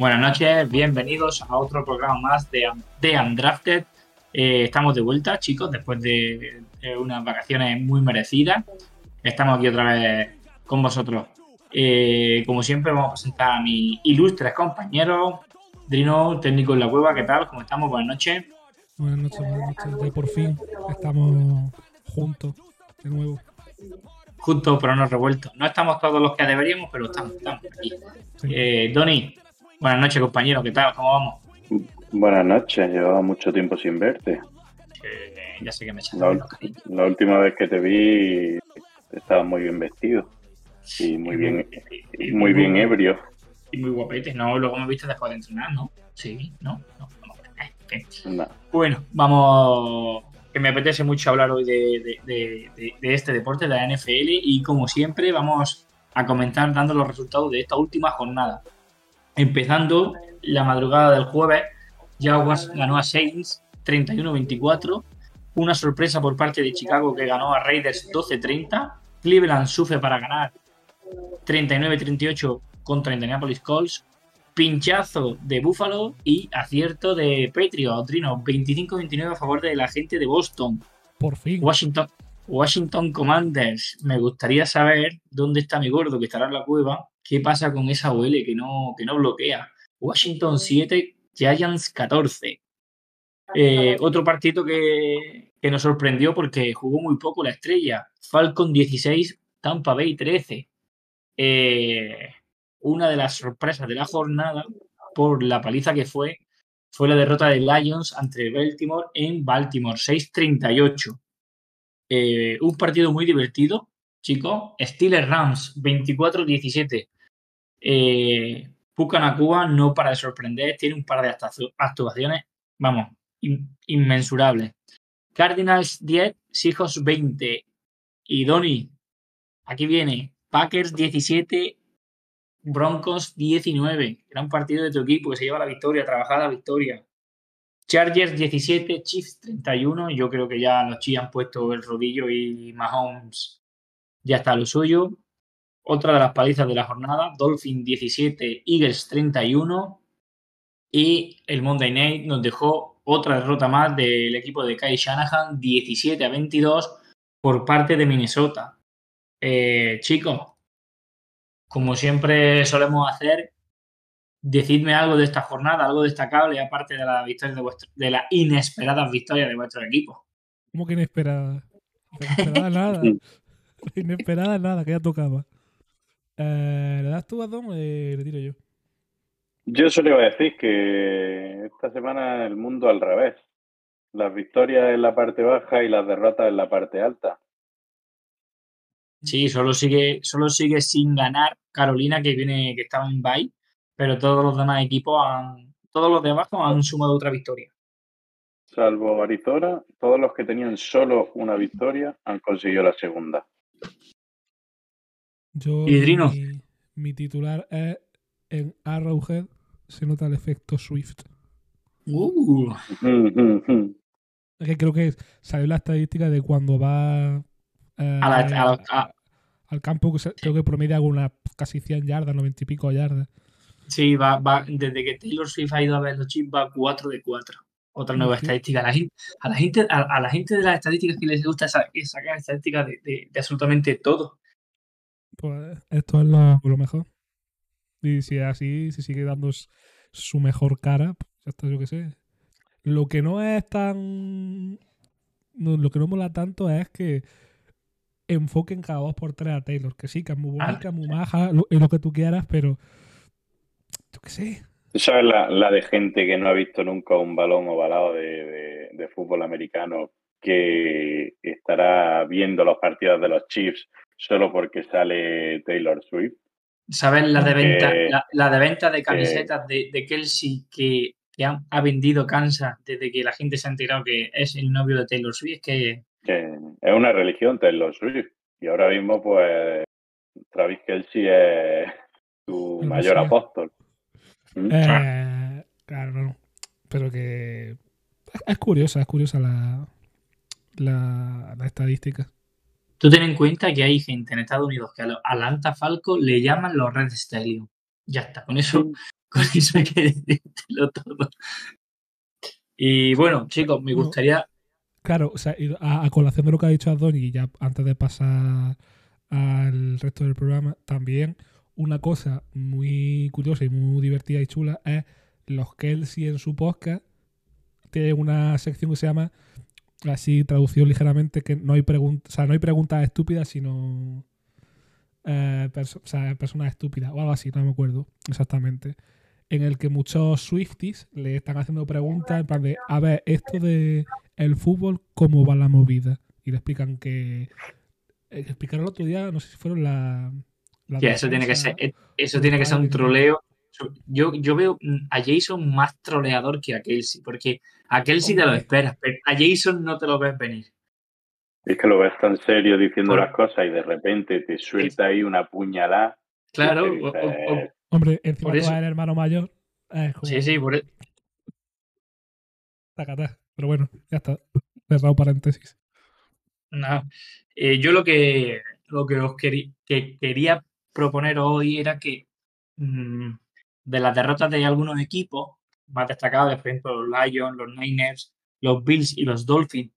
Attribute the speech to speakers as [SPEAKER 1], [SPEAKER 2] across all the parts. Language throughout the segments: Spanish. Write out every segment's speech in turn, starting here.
[SPEAKER 1] Buenas noches, bienvenidos a otro programa más de, de Undrafted. Eh, estamos de vuelta, chicos, después de, unas vacaciones muy merecidas. Estamos aquí otra vez con vosotros. Eh, como siempre, vamos a presentar a mis ilustres compañeros. Drino, técnico en la cueva, ¿qué tal? ¿Cómo estamos? Buenas noches.
[SPEAKER 2] Buenas noches, buenas noches. Ya por fin estamos juntos de nuevo.
[SPEAKER 1] Juntos pero no revueltos. No estamos todos los que deberíamos, pero estamos, estamos aquí.
[SPEAKER 2] Sí.
[SPEAKER 1] Eh, Doni, buenas noches, compañero, ¿qué tal? ¿Cómo vamos?
[SPEAKER 3] Buenas noches, llevaba mucho tiempo sin verte.
[SPEAKER 1] Eh, ya sé que me echas
[SPEAKER 3] La,
[SPEAKER 1] menos,
[SPEAKER 3] la última vez que te vi estabas muy bien vestido y muy bien,
[SPEAKER 1] Y
[SPEAKER 3] muy bien ebrio.
[SPEAKER 1] Y muy guapete, ¿no? Luego me viste después de entrenar, ¿no? Sí, ¿no? No, no. Bueno, vamos. Que me apetece mucho hablar hoy de, de- de- de- de este deporte, de la NFL, y como siempre, vamos a comentar dando los resultados de esta última jornada. Empezando la madrugada del jueves, Jaguars ganó a Saints 31-24. Una sorpresa por parte de Chicago que ganó a Raiders 12-30. Cleveland sufre para ganar 39-38 contra Indianapolis Colts pinchazo de Buffalo y acierto de Patriots. Trino, 25-29 a favor de la gente de Boston.
[SPEAKER 2] Por fin.
[SPEAKER 1] Washington, Washington Commanders. Me gustaría saber dónde está mi gordo que estará en la cueva. ¿Qué pasa con esa OL que no, que no bloquea? Washington 7, Giants 14. Eh, otro partido que, que nos sorprendió porque jugó muy poco la estrella. Falcon 16, Tampa Bay 13. Eh, una de las sorpresas de la jornada por la paliza que fue fue la derrota de Lions ante Baltimore en Baltimore 6-38. Eh, un partido muy divertido, chicos. Steelers Rams 24-17. Eh, Nakua no para de sorprender, tiene un par de actu- actuaciones, vamos, in- inmensurables. Cardinals 10, Seahawks 20. Y Donny, aquí viene, Packers 17, Broncos 19. Gran partido de tu equipo que se lleva la victoria, trabajada victoria. Chargers 17, Chiefs 31. Yo creo que ya los Chiefs han puesto el rodillo y Mahomes ya está lo suyo. Otra de las palizas de la jornada, Dolphin 17, Eagles 31. Y el Monday Night nos dejó otra derrota más del equipo de Kai Shanahan, 17 a 22 por parte de Minnesota. Eh, chicos, como siempre solemos hacer, decidme algo de esta jornada, algo destacable, aparte de la victoria de vuestro, de las inesperadas victorias de vuestro equipo.
[SPEAKER 2] ¿Cómo que inesperada? Inesperada nada. Inesperada nada, que ya tocaba. Eh, ¿Le das tú a Dom o le, le tiro yo?
[SPEAKER 3] Yo solo iba a decir que esta semana el mundo al revés. Las victorias en la parte baja y las derrotas en la parte alta.
[SPEAKER 1] Sí, solo sigue, solo sigue sin ganar Carolina, que viene, que estaba en bye, pero todos los demás equipos han, todos los de abajo han sumado otra victoria.
[SPEAKER 3] Salvo Arizona, todos los que tenían solo una victoria han conseguido la segunda.
[SPEAKER 2] Yo. Mi, mi titular es en Arrowhead se nota el efecto Swift.
[SPEAKER 1] Uh,
[SPEAKER 2] Es que creo que salió la estadística de cuando va eh,
[SPEAKER 1] a la- a la- a-
[SPEAKER 2] al campo, que creo que promedia algunas casi 100 yardas, 90 y pico yardas.
[SPEAKER 1] sí, va, va, desde que Taylor Swift ha ido a ver los chips, va 4 de 4. Otra nueva estadística. A la gente, a la gente, a, a la gente de las estadísticas que les gusta sacar estadísticas de, de- de absolutamente todo.
[SPEAKER 2] Pues esto es lo, lo mejor. Y si es así, si sigue dando su mejor cara, pues ya está, yo qué sé. Lo que no es tan. no, lo que no mola tanto es que enfoquen cada dos por tres a Taylor. Que sí, que es muy
[SPEAKER 1] Ah.
[SPEAKER 2] bonita, muy maja, lo, y lo que tú quieras, pero. Yo qué sé.
[SPEAKER 3] ¿Tú sabes la, la de gente que no ha visto nunca un balón ovalado de, de, de fútbol americano que estará viendo los partidos de los Chiefs solo porque sale Taylor Swift.
[SPEAKER 1] ¿Sabes la de venta,
[SPEAKER 3] Eh,
[SPEAKER 1] la, la de venta de camisetas de, de Kelsey que, que ha vendido Kansas desde que la gente se ha enterado que es el novio de Taylor Swift? Es que
[SPEAKER 3] que es una religión Taylor Swift. Y ahora mismo, pues, Travis Kelsey es su mayor apóstol. ¿Mm?
[SPEAKER 2] Eh, claro, no. Pero que. es- Es curiosa, es curiosa la, la, la estadística.
[SPEAKER 1] Tú ten en cuenta que hay gente en Estados Unidos que a los Atlanta Falcons le llaman los Red Stallion. Ya está, con eso, con eso hay que decirlo todo. Y bueno, chicos, me gustaría
[SPEAKER 2] Claro, o sea, a, a colación de lo que ha dicho Adoni, y ya antes de pasar al resto del programa, también una cosa muy curiosa y muy divertida y chula es los Kelsey en su podcast tienen una sección que se llama así traducido ligeramente que no hay preguntas, o sea, no hay preguntas estúpidas, sino eh, perso- o sea, personas estúpidas o algo así, no me acuerdo exactamente. En el que muchos Swifties le están haciendo preguntas en plan de, a ver, esto de el fútbol, ¿cómo va la movida? Y le explican que... eh, explicaron el otro día, no sé si fueron la... la
[SPEAKER 1] eso tiene que ser, eh, eso tiene que ser un troleo. Yo, yo veo a Jason más troleador que a Kelsey, porque a Kelsey te lo esperas, pero a Jason no te lo ves venir.
[SPEAKER 3] Es que lo ves tan serio diciendo
[SPEAKER 1] Por-
[SPEAKER 3] las cosas y de repente te suelta ahí una puñalada.
[SPEAKER 1] Claro,
[SPEAKER 3] y te
[SPEAKER 1] o- o- o-
[SPEAKER 3] dices,
[SPEAKER 2] Hombre, encima
[SPEAKER 1] eso.
[SPEAKER 2] eres el hermano mayor.
[SPEAKER 1] Sí, sí, por e-
[SPEAKER 2] tacatá. Pero bueno, ya está. Cerrado paréntesis.
[SPEAKER 1] Nada. Eh, yo lo que, lo que os querí- que quería proponer hoy era que mm, de las derrotas de algunos equipos más destacables, por ejemplo, los Lions, los Niners, los Bills y los Dolphins,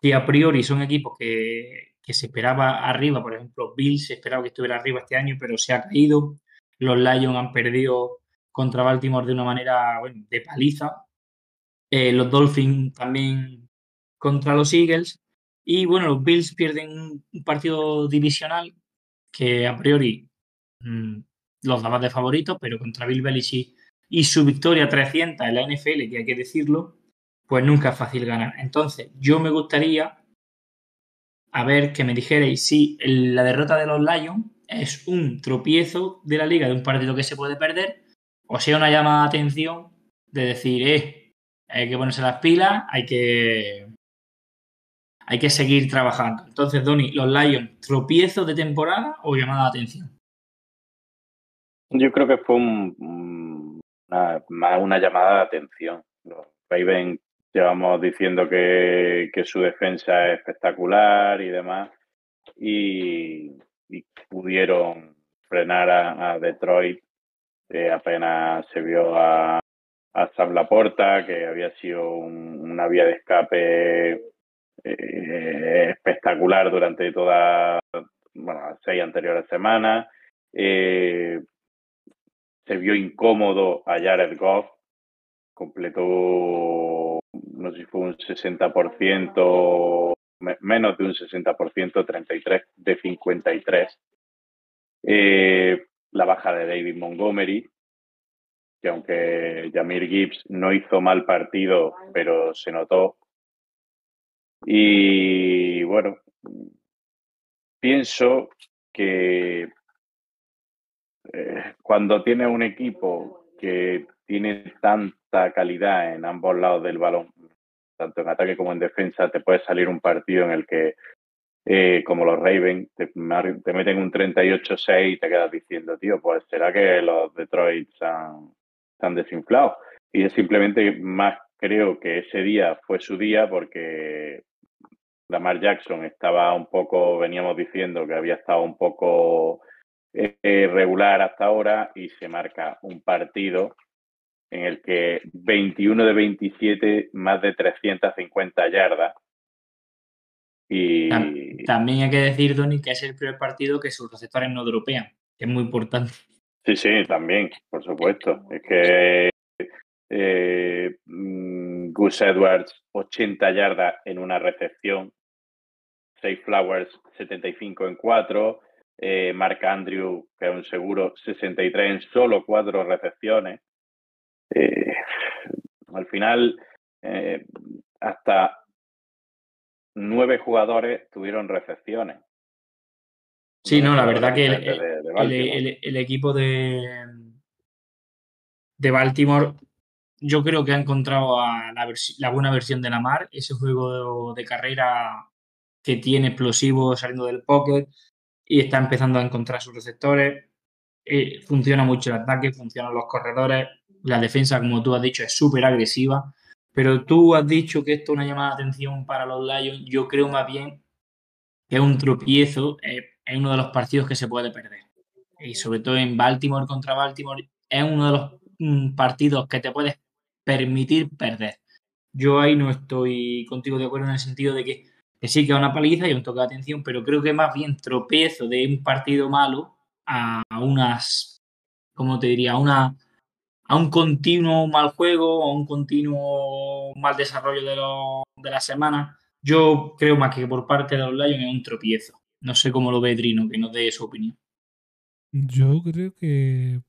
[SPEAKER 1] que a priori son equipos que, que se esperaba arriba, por ejemplo, Bills se esperaba que estuviera arriba este año, pero se ha caído. Los Lions han perdido contra Baltimore de una manera de paliza. Eh, los Dolphins también contra los Eagles. Y bueno, los Bills pierden un un partido divisional que a priori mm, los daba de favorito, pero contra Bill Belichick y su victoria 300 en la NFL, que hay que decirlo, pues nunca es fácil ganar. Entonces, yo me gustaría a ver que me dijerais si la derrota de los Lions es un tropiezo de la liga de un partido que se puede perder, o sea, una llamada de atención de decir, eh, hay que ponerse las pilas, hay que hay que seguir trabajando. Entonces, Donny, los Lions, tropiezo de temporada o llamada de atención.
[SPEAKER 3] Yo creo que fue un- un- una, llamada de atención. Los llevamos diciendo que, que su defensa es espectacular y demás, y, pudieron frenar a, Detroit. Apenas se vio a, a Sam Laporta, que había sido un- una vía de escape eh, espectacular durante todas bueno, seis anteriores semanas. Eh, se vio incómodo a Jared Goff, completó, no sé si fue un 60%, me- menos de un 60%, 33 de 53. Eh, la baja de David Montgomery, que aunque Jamir Gibbs no hizo mal partido, pero se notó. Y bueno, pienso que eh, cuando tienes un equipo que tiene tanta calidad en ambos lados del balón, tanto en ataque como en defensa, te puede salir un partido en el que, eh, como los Ravens, te, meten un 38-6 y te quedas diciendo, tío, pues será que los Detroit se han. Y es simplemente más creo que ese día fue su día porque Lamar Jackson estaba un poco, veníamos diciendo que había estado un poco eh, regular hasta ahora y se marca un partido en el que 21 de 27, más de 350 yardas. Y
[SPEAKER 1] Tam- También hay que decir, Donny, que es el primer partido que sus receptores no dropean, que es muy importante.
[SPEAKER 3] sí, sí, también, por supuesto. Es que eh, mm, Gus Edwards, 80 yardas en una recepción. Safe Flowers, 75 en 4. Eh, Mark Andrew, que es un seguro, 63 en solo 4 recepciones. Eh, al final, eh, hasta nueve jugadores tuvieron recepciones.
[SPEAKER 1] Sí, no, la verdad que el,
[SPEAKER 3] jugadores de- de
[SPEAKER 1] el-
[SPEAKER 3] Baltimore.
[SPEAKER 1] el- el equipo de, de Baltimore, yo creo que ha encontrado a la, la buena versión de Lamar, ese juego de, carrera que tiene explosivo saliendo del pocket y está empezando a encontrar sus receptores. Eh, funciona mucho el ataque, funcionan los corredores, la defensa, como tú has dicho, es súper agresiva. Pero tú has dicho que esto es una llamada de atención para los Lions. Yo creo más bien que es un tropiezo, eh, es uno de los partidos que se puede perder. Y sobre todo en Baltimore contra Baltimore, es uno de los mm, partidos que te puedes permitir perder. Yo ahí no estoy contigo de acuerdo en el sentido de que, que sí que es una paliza y un toque de atención, pero creo que más bien tropiezo de un partido malo a unas, ¿cómo te diría? A una a un continuo mal juego, a un continuo mal desarrollo de, los- de la semana. Yo creo más que por parte de los Lions es un tropiezo. No sé cómo lo ve Trino, que nos dé su opinión.
[SPEAKER 2] Yo creo que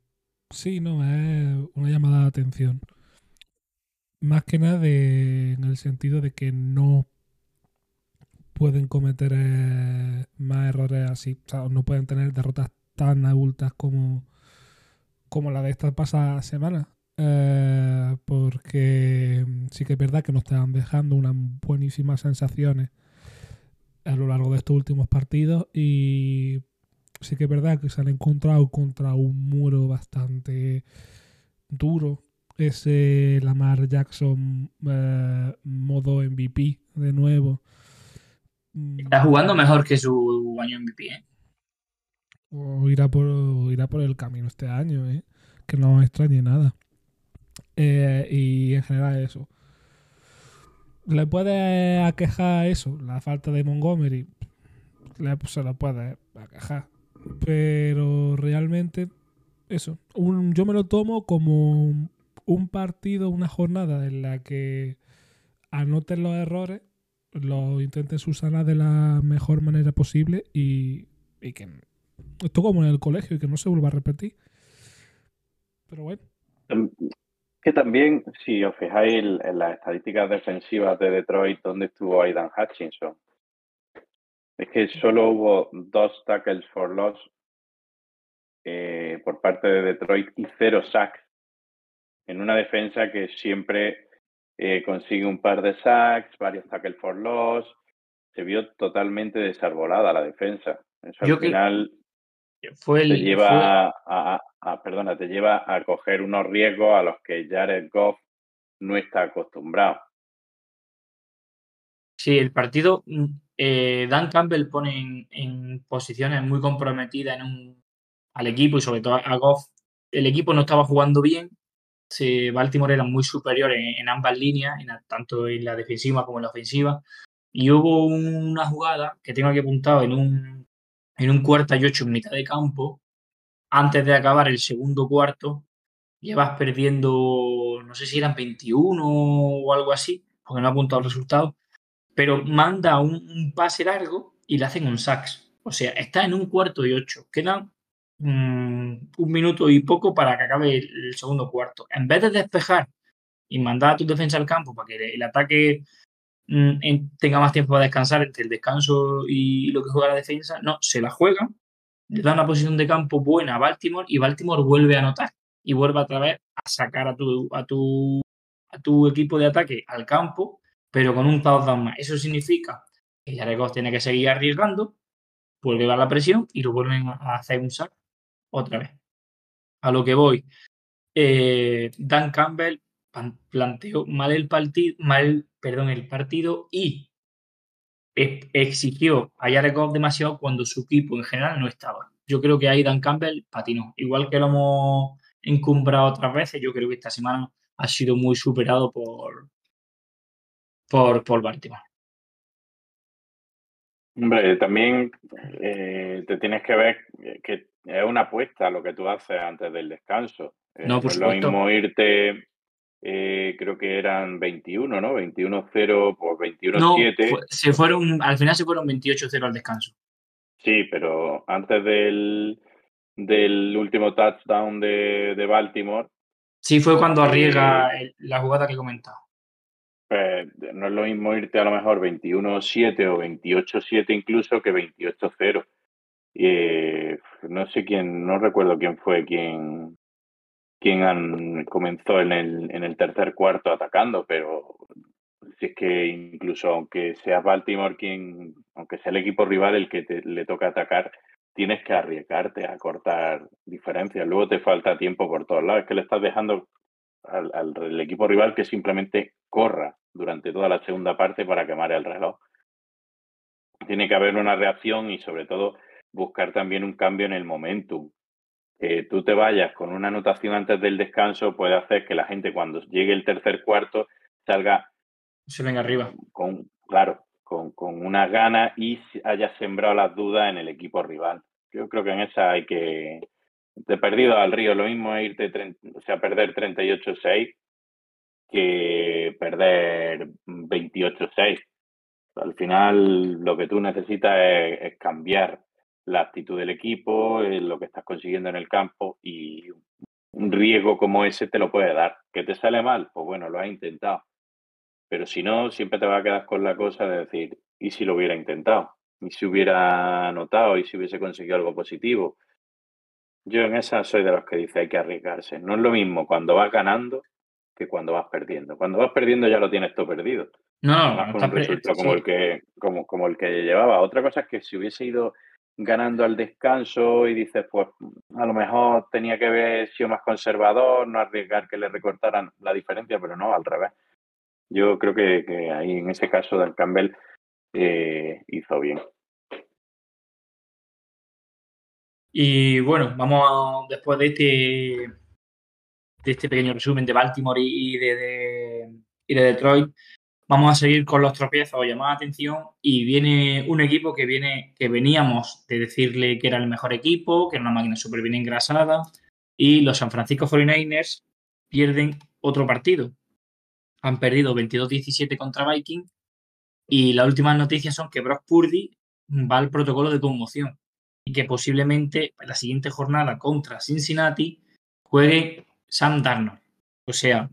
[SPEAKER 2] sí, no, es una llamada de atención. Más que nada en el sentido de que no pueden cometer eh, más errores así. O sea, no pueden tener derrotas tan adultas como, como la de esta pasada semana. Eh, porque sí que es verdad que nos están dejando unas buenísimas sensaciones a lo largo de estos últimos partidos y sí que es verdad que se han encontrado contra un muro bastante duro. Ese Lamar Jackson eh, modo MVP de nuevo.
[SPEAKER 1] Está jugando mejor que su año MVP, ¿eh?
[SPEAKER 2] O irá por, irá por el camino este año, ¿eh? Que no extrañe nada. Eh, y en general eso. ¿Le puede aquejar eso? La falta de Montgomery. Le, se lo puede aquejar. Pero realmente, eso. Yo me lo tomo como un partido, una jornada en la que anoten los errores, los intenten subsanar de la mejor manera posible y, que esto como en el colegio y que no se vuelva a repetir. Pero bueno,
[SPEAKER 3] Que también, si os fijáis en, en las estadísticas defensivas de Detroit, ¿dónde estuvo Aidan Hutchinson? Es que solo hubo dos tackles for loss eh, por parte de Detroit y cero sacks en una defensa que siempre eh, consigue un par de sacks, varios tackles for loss. Se vio totalmente desarbolada la defensa. Eso
[SPEAKER 1] Yo
[SPEAKER 3] al
[SPEAKER 1] que-
[SPEAKER 3] final
[SPEAKER 1] Fue el,
[SPEAKER 3] te
[SPEAKER 1] fue-
[SPEAKER 3] lleva a, a- a- perdona, te lleva a coger unos riesgos a los que Jared Goff no está acostumbrado.
[SPEAKER 1] Sí, el partido, mm, eh, Dan Campbell pone en, en posiciones muy comprometidas en un, al equipo y sobre todo a Goff. El equipo no estaba jugando bien. Se, Baltimore era muy superior en, ambas líneas, tanto en la defensiva como en la ofensiva. Y hubo una jugada que tengo aquí apuntado en un, en un cuarta y ocho en mitad de campo. Antes de acabar el segundo cuarto, llevas perdiendo, no sé si eran 21 o algo así, porque no ha apuntado el resultado pero manda un, pase largo y le hacen un sacks. O sea, está en un cuarto y ocho. Quedan mm, un minuto y poco para que acabe el, segundo cuarto. En vez de despejar y mandar a tu defensa al campo para que el, ataque mm, en- tenga más tiempo para descansar entre el descanso y lo que juega la defensa, no, se la juega, le da una posición de campo buena a Baltimore y Baltimore vuelve a anotar y vuelve otra vez a sacar a tu, a tu, a tu equipo de ataque al campo pero con un touchdown más. Eso significa que Goff tiene que seguir arriesgando, vuelve a la presión y lo vuelven a hacer un sack otra vez. A lo que voy, eh, Dan Campbell planteó mal el partido, mal, perdón, el partido y exigió a Jared Goff demasiado cuando su equipo en general no estaba. Yo creo que ahí Dan Campbell patinó. Igual que lo hemos encumbrado otras veces, yo creo que esta semana ha sido muy superado por, por, por Baltimore.
[SPEAKER 3] Hombre, también eh, te tienes que ver que es una apuesta lo que tú haces antes del descanso. Eh,
[SPEAKER 1] No, por
[SPEAKER 3] es lo
[SPEAKER 1] supuesto.
[SPEAKER 3] mismo irte, eh, creo que eran 21, ¿no? 21-0 por 21-7.
[SPEAKER 1] No, fue- se fueron, al final se fueron 28-0 al descanso.
[SPEAKER 3] Sí, pero antes del, del último touchdown de, de Baltimore,
[SPEAKER 1] Sí, fue cuando
[SPEAKER 3] Eh,
[SPEAKER 1] arriesga el- la jugada que he comentado.
[SPEAKER 3] Pues, no es lo mismo irte a lo mejor 21-7 o 28-7 incluso que 28-0. Eh, no sé quién, no recuerdo quién fue quien, quien comenzó en el, en el tercer cuarto atacando, pero si es que incluso aunque sea Baltimore quien, aunque sea el equipo rival el que te- le toca atacar, tienes que arriesgarte a cortar diferencias. Luego te falta tiempo por todos lados. Es que le estás dejando al- al equipo rival que simplemente corra durante toda la segunda parte para quemar el reloj. Tiene que haber una reacción y sobre todo buscar también un cambio en el momentum. Que tú te vayas con una anotación antes del descanso puede hacer que la gente cuando llegue el tercer cuarto salga
[SPEAKER 1] Se venga arriba.
[SPEAKER 3] con, claro, con, con unas ganas y haya sembrado las dudas en el equipo rival. Yo creo que en esa hay que, de perdido al río, lo mismo es irte, o sea, perder 38-6 que perder 28-6. Al final, lo que tú necesitas es, es cambiar la actitud del equipo, eh, lo que estás consiguiendo en el campo y un riesgo como ese te lo puede dar. ¿Que te sale mal? Pues bueno, lo has intentado. Pero si no, siempre te va a quedar con la cosa de decir, ¿y si lo hubiera intentado? ¿Y si hubiera anotado? ¿Y si hubiese conseguido algo positivo? Yo en esa soy de los que dice hay que arriesgarse. No es lo mismo cuando vas ganando que cuando vas perdiendo. Cuando vas perdiendo ya lo tienes todo perdido.
[SPEAKER 1] No, no,
[SPEAKER 3] con un resultado
[SPEAKER 1] sí.
[SPEAKER 3] como el que como, como el que llevaba. Otra cosa es que si hubiese ido ganando al descanso y dices, pues a lo mejor tenía que haber sido más conservador, no arriesgar que le recortaran la diferencia, pero no, al revés. Yo creo que, que ahí en ese caso Dan Campbell eh, hizo bien.
[SPEAKER 1] Y bueno, vamos después de este, de este pequeño resumen de Baltimore y de, de- y de Detroit, vamos a seguir con los tropiezos, llamar la atención y viene un equipo que viene, que veníamos de decirle que era el mejor equipo, que era una máquina súper bien engrasada, y los San Francisco 49ers pierden otro partido. Han perdido 22-17 contra Viking y las últimas noticias son que Brock Purdy va al protocolo de conmoción y que posiblemente la siguiente jornada contra Cincinnati juegue Sam Darnold. O sea,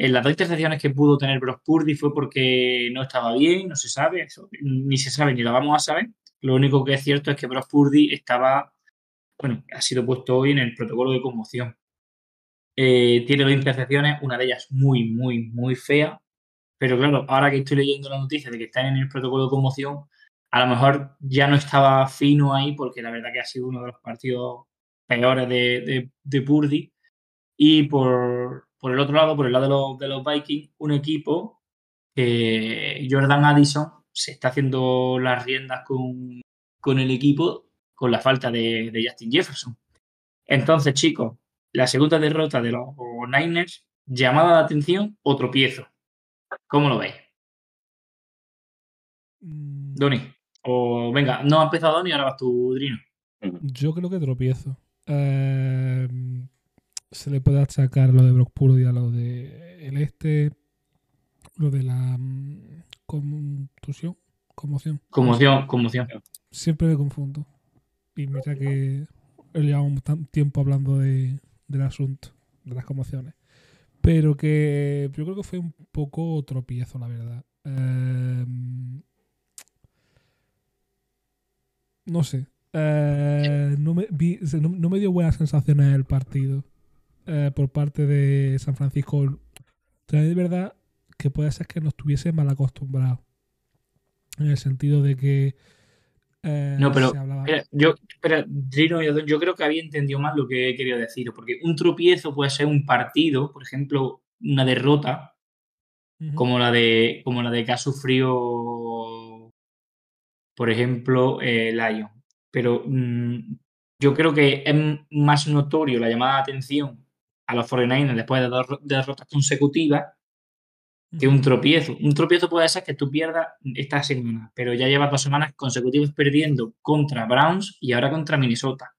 [SPEAKER 1] en las dos intercepciones que pudo tener Brock Purdy fue porque no estaba bien, no se sabe, ni se sabe ni lo vamos a saber. Lo único que es cierto es que Brock Purdy estaba, bueno, ha sido puesto hoy en el protocolo de conmoción. Eh, tiene dos intercepciones, una de ellas muy, muy, muy fea. Pero claro, ahora que estoy leyendo la noticia de que están en el protocolo de conmoción, a lo mejor ya no estaba fino ahí porque la verdad que ha sido uno de los partidos peores de, de, de Purdy. Y por, por el otro lado, por el lado de los, de los Vikings, un equipo que Jordan Addison se está haciendo las riendas con, con el equipo con la falta de, de Justin Jefferson. Entonces, chicos, la segunda derrota de los Niners, llamada de atención o tropiezo. ¿Cómo lo veis?
[SPEAKER 2] Mm,
[SPEAKER 1] Doni. O venga, no ha empezado Doni, ahora vas tú, Drino.
[SPEAKER 2] Yo creo que tropiezo. Eh, se le puede achacar lo de Brock Purdy a lo de el este, lo de la mm, contusión, conmoción.
[SPEAKER 1] Conmoción, conmoción.
[SPEAKER 2] Siempre me confundo. Y mira que llevamos tiempo hablando de, del asunto, de las conmociones. Pero que yo creo que fue un poco tropiezo, la verdad. Eh, no sé. Eh, no, me, vi- o sea, no, no me dio buenas sensaciones el partido eh, por parte de San Francisco. Sea, es verdad que puede ser que nos estuviese mal acostumbrados. En el sentido de que. eh,
[SPEAKER 1] No, pero
[SPEAKER 2] se hablaba-
[SPEAKER 1] Espera, yo, espera, Drino, yo, creo que había entendido mal lo que he querido decir, porque un tropiezo puede ser un partido, por ejemplo, una derrota, como la de, como la de que ha sufrido, por ejemplo, eh, Lion. Pero mm, yo creo que es más notorio la llamada de atención a los 49ers después de dos derrotas consecutivas que un tropiezo. Un tropiezo puede ser que tú pierdas esta semana, pero ya llevas dos semanas consecutivas perdiendo contra Browns y ahora contra Minnesota.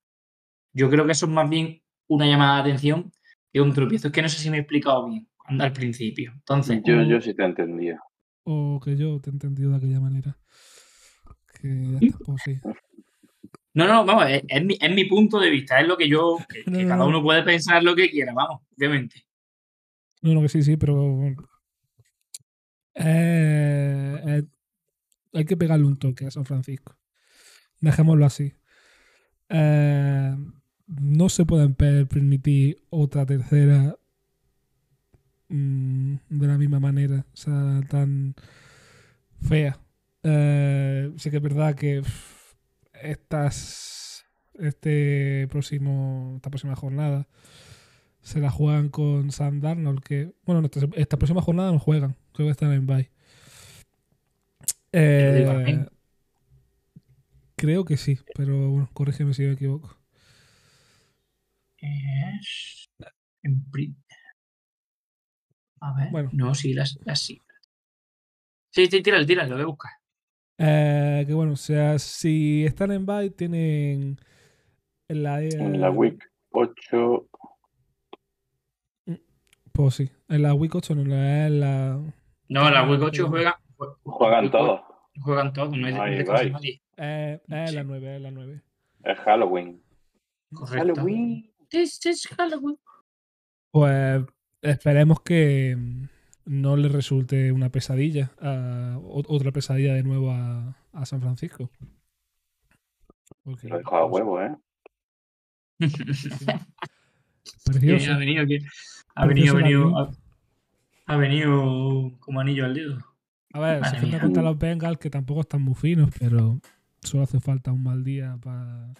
[SPEAKER 1] Yo creo que eso es más bien una llamada de atención que un tropiezo. Es que no sé si me he explicado bien cuando- al principio. Entonces,
[SPEAKER 3] Yo, yo sí te he entendido.
[SPEAKER 2] O que yo te he entendido de aquella manera. Que ya está, pues sí.
[SPEAKER 1] no, no, vamos, es, es mi, es mi punto de vista, es lo que yo, que, que
[SPEAKER 2] No, no,
[SPEAKER 1] cada
[SPEAKER 2] no.
[SPEAKER 1] uno puede pensar lo que quiera, vamos, obviamente.
[SPEAKER 2] No, no, que sí, sí, pero Eh, eh, hay que pegarle un toque a San Francisco. Dejémoslo así. Eh, no se pueden pe- permitir otra tercera mm, de la misma manera, o sea, tan fea. Eh, sí que es verdad que pff, estas, este próximo, esta próxima jornada se la juegan con Sam Darnold, que, bueno, no, esta, esta próxima jornada no juegan, creo que están en bye. Eh, creo que sí, pero bueno, corrígeme si me equivoco.
[SPEAKER 1] Es en A ver.
[SPEAKER 2] Bueno.
[SPEAKER 1] No, sí, las, las sí. Sí, sí, tíralo, tíralo, lo voy a buscar.
[SPEAKER 2] Eh, que bueno, o sea, si están en bye, tienen en la,
[SPEAKER 3] En la Week 8,
[SPEAKER 2] Pues sí, en la Week 8 no, en la, en la
[SPEAKER 1] No, la Week
[SPEAKER 2] Ah,
[SPEAKER 1] 8
[SPEAKER 2] sí.
[SPEAKER 1] juega.
[SPEAKER 3] juegan todos.
[SPEAKER 1] Juegan todos, no hay nadie.
[SPEAKER 2] eh, eh,
[SPEAKER 1] Sí.
[SPEAKER 2] la 9, es la 9.
[SPEAKER 3] Es Halloween.
[SPEAKER 1] Correcto.
[SPEAKER 3] Halloween.
[SPEAKER 1] This is Halloween.
[SPEAKER 2] Pues esperemos que mm, no le resulte una pesadilla, a- otra pesadilla de nuevo a, a San Francisco. Porque,
[SPEAKER 3] Lo dejo a huevo, ¿eh?
[SPEAKER 2] precioso.
[SPEAKER 1] Ha venido, que ha venido, ha venido,
[SPEAKER 2] el
[SPEAKER 1] ha, ha venido como anillo al dedo.
[SPEAKER 2] A ver,
[SPEAKER 1] Madre
[SPEAKER 2] se enfrenta
[SPEAKER 1] mía.
[SPEAKER 2] contra los Bengals, que tampoco están muy finos, pero solo hace falta un mal día para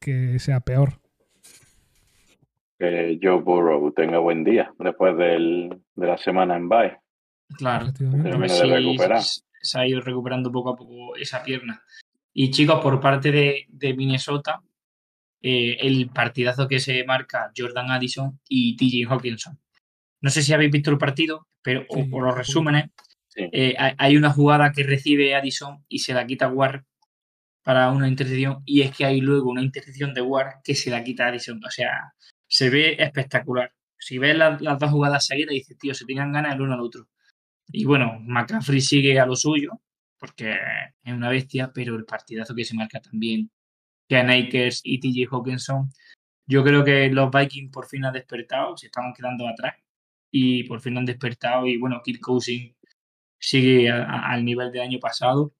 [SPEAKER 2] que sea peor.
[SPEAKER 3] Que Joe Burrow tenga buen día después del, de la semana en bye.
[SPEAKER 1] Claro.
[SPEAKER 2] Efectivamente.
[SPEAKER 1] Ver
[SPEAKER 3] de
[SPEAKER 1] si
[SPEAKER 3] recuperar.
[SPEAKER 1] se- se ha ido recuperando poco a poco esa pierna. Y chicos, por parte de, de Minnesota, eh, el partidazo que se marca Jordan Addison y TJ Hawkinson. No sé si habéis visto el partido, pero o
[SPEAKER 2] Sí,
[SPEAKER 1] por los resúmenes,
[SPEAKER 3] Sí.
[SPEAKER 1] eh, hay- hay una jugada que recibe Addison y se la quita Ward para una intercepción y es que hay luego una intercepción de Ward que se la quita Addison. O sea, se ve espectacular. Si ves las, las dos jugadas seguidas, dices, tío, se tenían ganas el uno al otro. Y bueno, McCaffrey sigue a lo suyo, porque es una bestia, pero el partidazo que se marca también, Ken Akers y TJ Hawkinson, yo creo que los Vikings por fin han despertado, se estaban quedando atrás y por fin han despertado y bueno, Kirk Cousins sigue a- a- al nivel del año pasado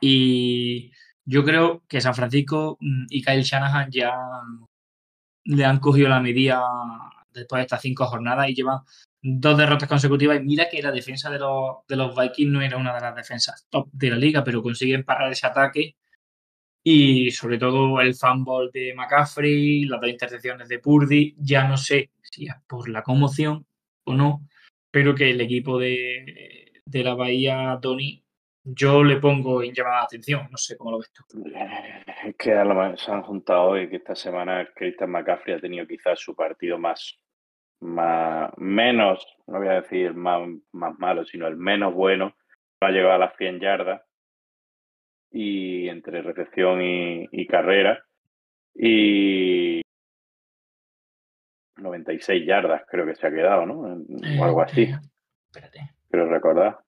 [SPEAKER 1] y yo creo que San Francisco mm, y Kyle Shanahan ya le han cogido la medida después de estas cinco jornadas y llevan dos derrotas consecutivas. Y mira que la defensa de los, de los Vikings no era una de las defensas top de la liga, pero consiguen parar ese ataque. Y sobre todo el fumble de McCaffrey, las dos intercepciones de Purdy. Ya no sé si es por la conmoción o no, pero que el equipo de, de la Bahía, Tony, yo le pongo en llamada de atención. No sé cómo lo ves tú.
[SPEAKER 3] Es que a lo mejor se han juntado hoy que esta semana Christian McCaffrey ha tenido quizás su partido más, más menos, no voy a decir más, más malo, sino el menos bueno. No ha llegado a las 100 yardas y entre recepción y, y carrera. Y 96 yardas creo que se ha quedado, ¿no? O algo así,
[SPEAKER 1] Eh, espérate.
[SPEAKER 3] creo recordar.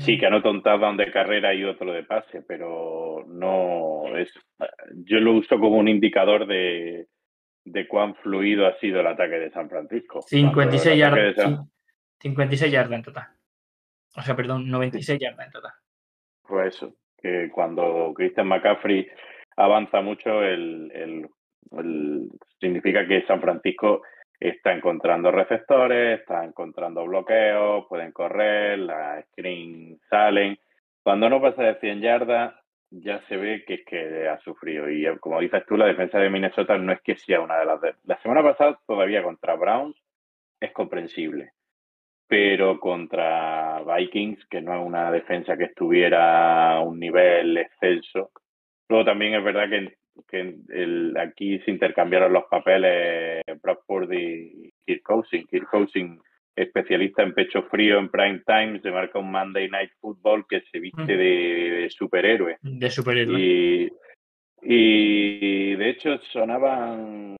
[SPEAKER 3] Sí, que anota un touchdown de carrera y otro de pase, pero no es. Yo lo uso como un indicador de, de cuán fluido ha sido el ataque de San Francisco. Cuando
[SPEAKER 1] 56
[SPEAKER 3] el ataque de
[SPEAKER 1] yardas.
[SPEAKER 3] San-
[SPEAKER 1] 56 yardas en total. O sea, perdón, 96 yardas en total.
[SPEAKER 3] Pues eso, que cuando Christian McCaffrey avanza mucho, el, el- el- significa que San Francisco está encontrando receptores, está encontrando bloqueos, pueden correr, las screens salen. Cuando no pasa de 100 yardas, ya se ve que es ha sufrido. Y eh, como dices tú, la defensa de Minnesota no es que sea una de las... de- La semana pasada todavía contra Browns es comprensible pero contra Vikings, que no es una defensa que estuviera a un nivel excelso. Luego también es verdad que, que el- aquí se intercambiaron los papeles Brock Purdy y Kirk Cousins. Kirk Cousins, especialista en pecho frío en prime time, se marca un Monday Night Football que se viste de, de superhéroe.
[SPEAKER 1] De superhéroe.
[SPEAKER 3] Y, y de hecho sonaban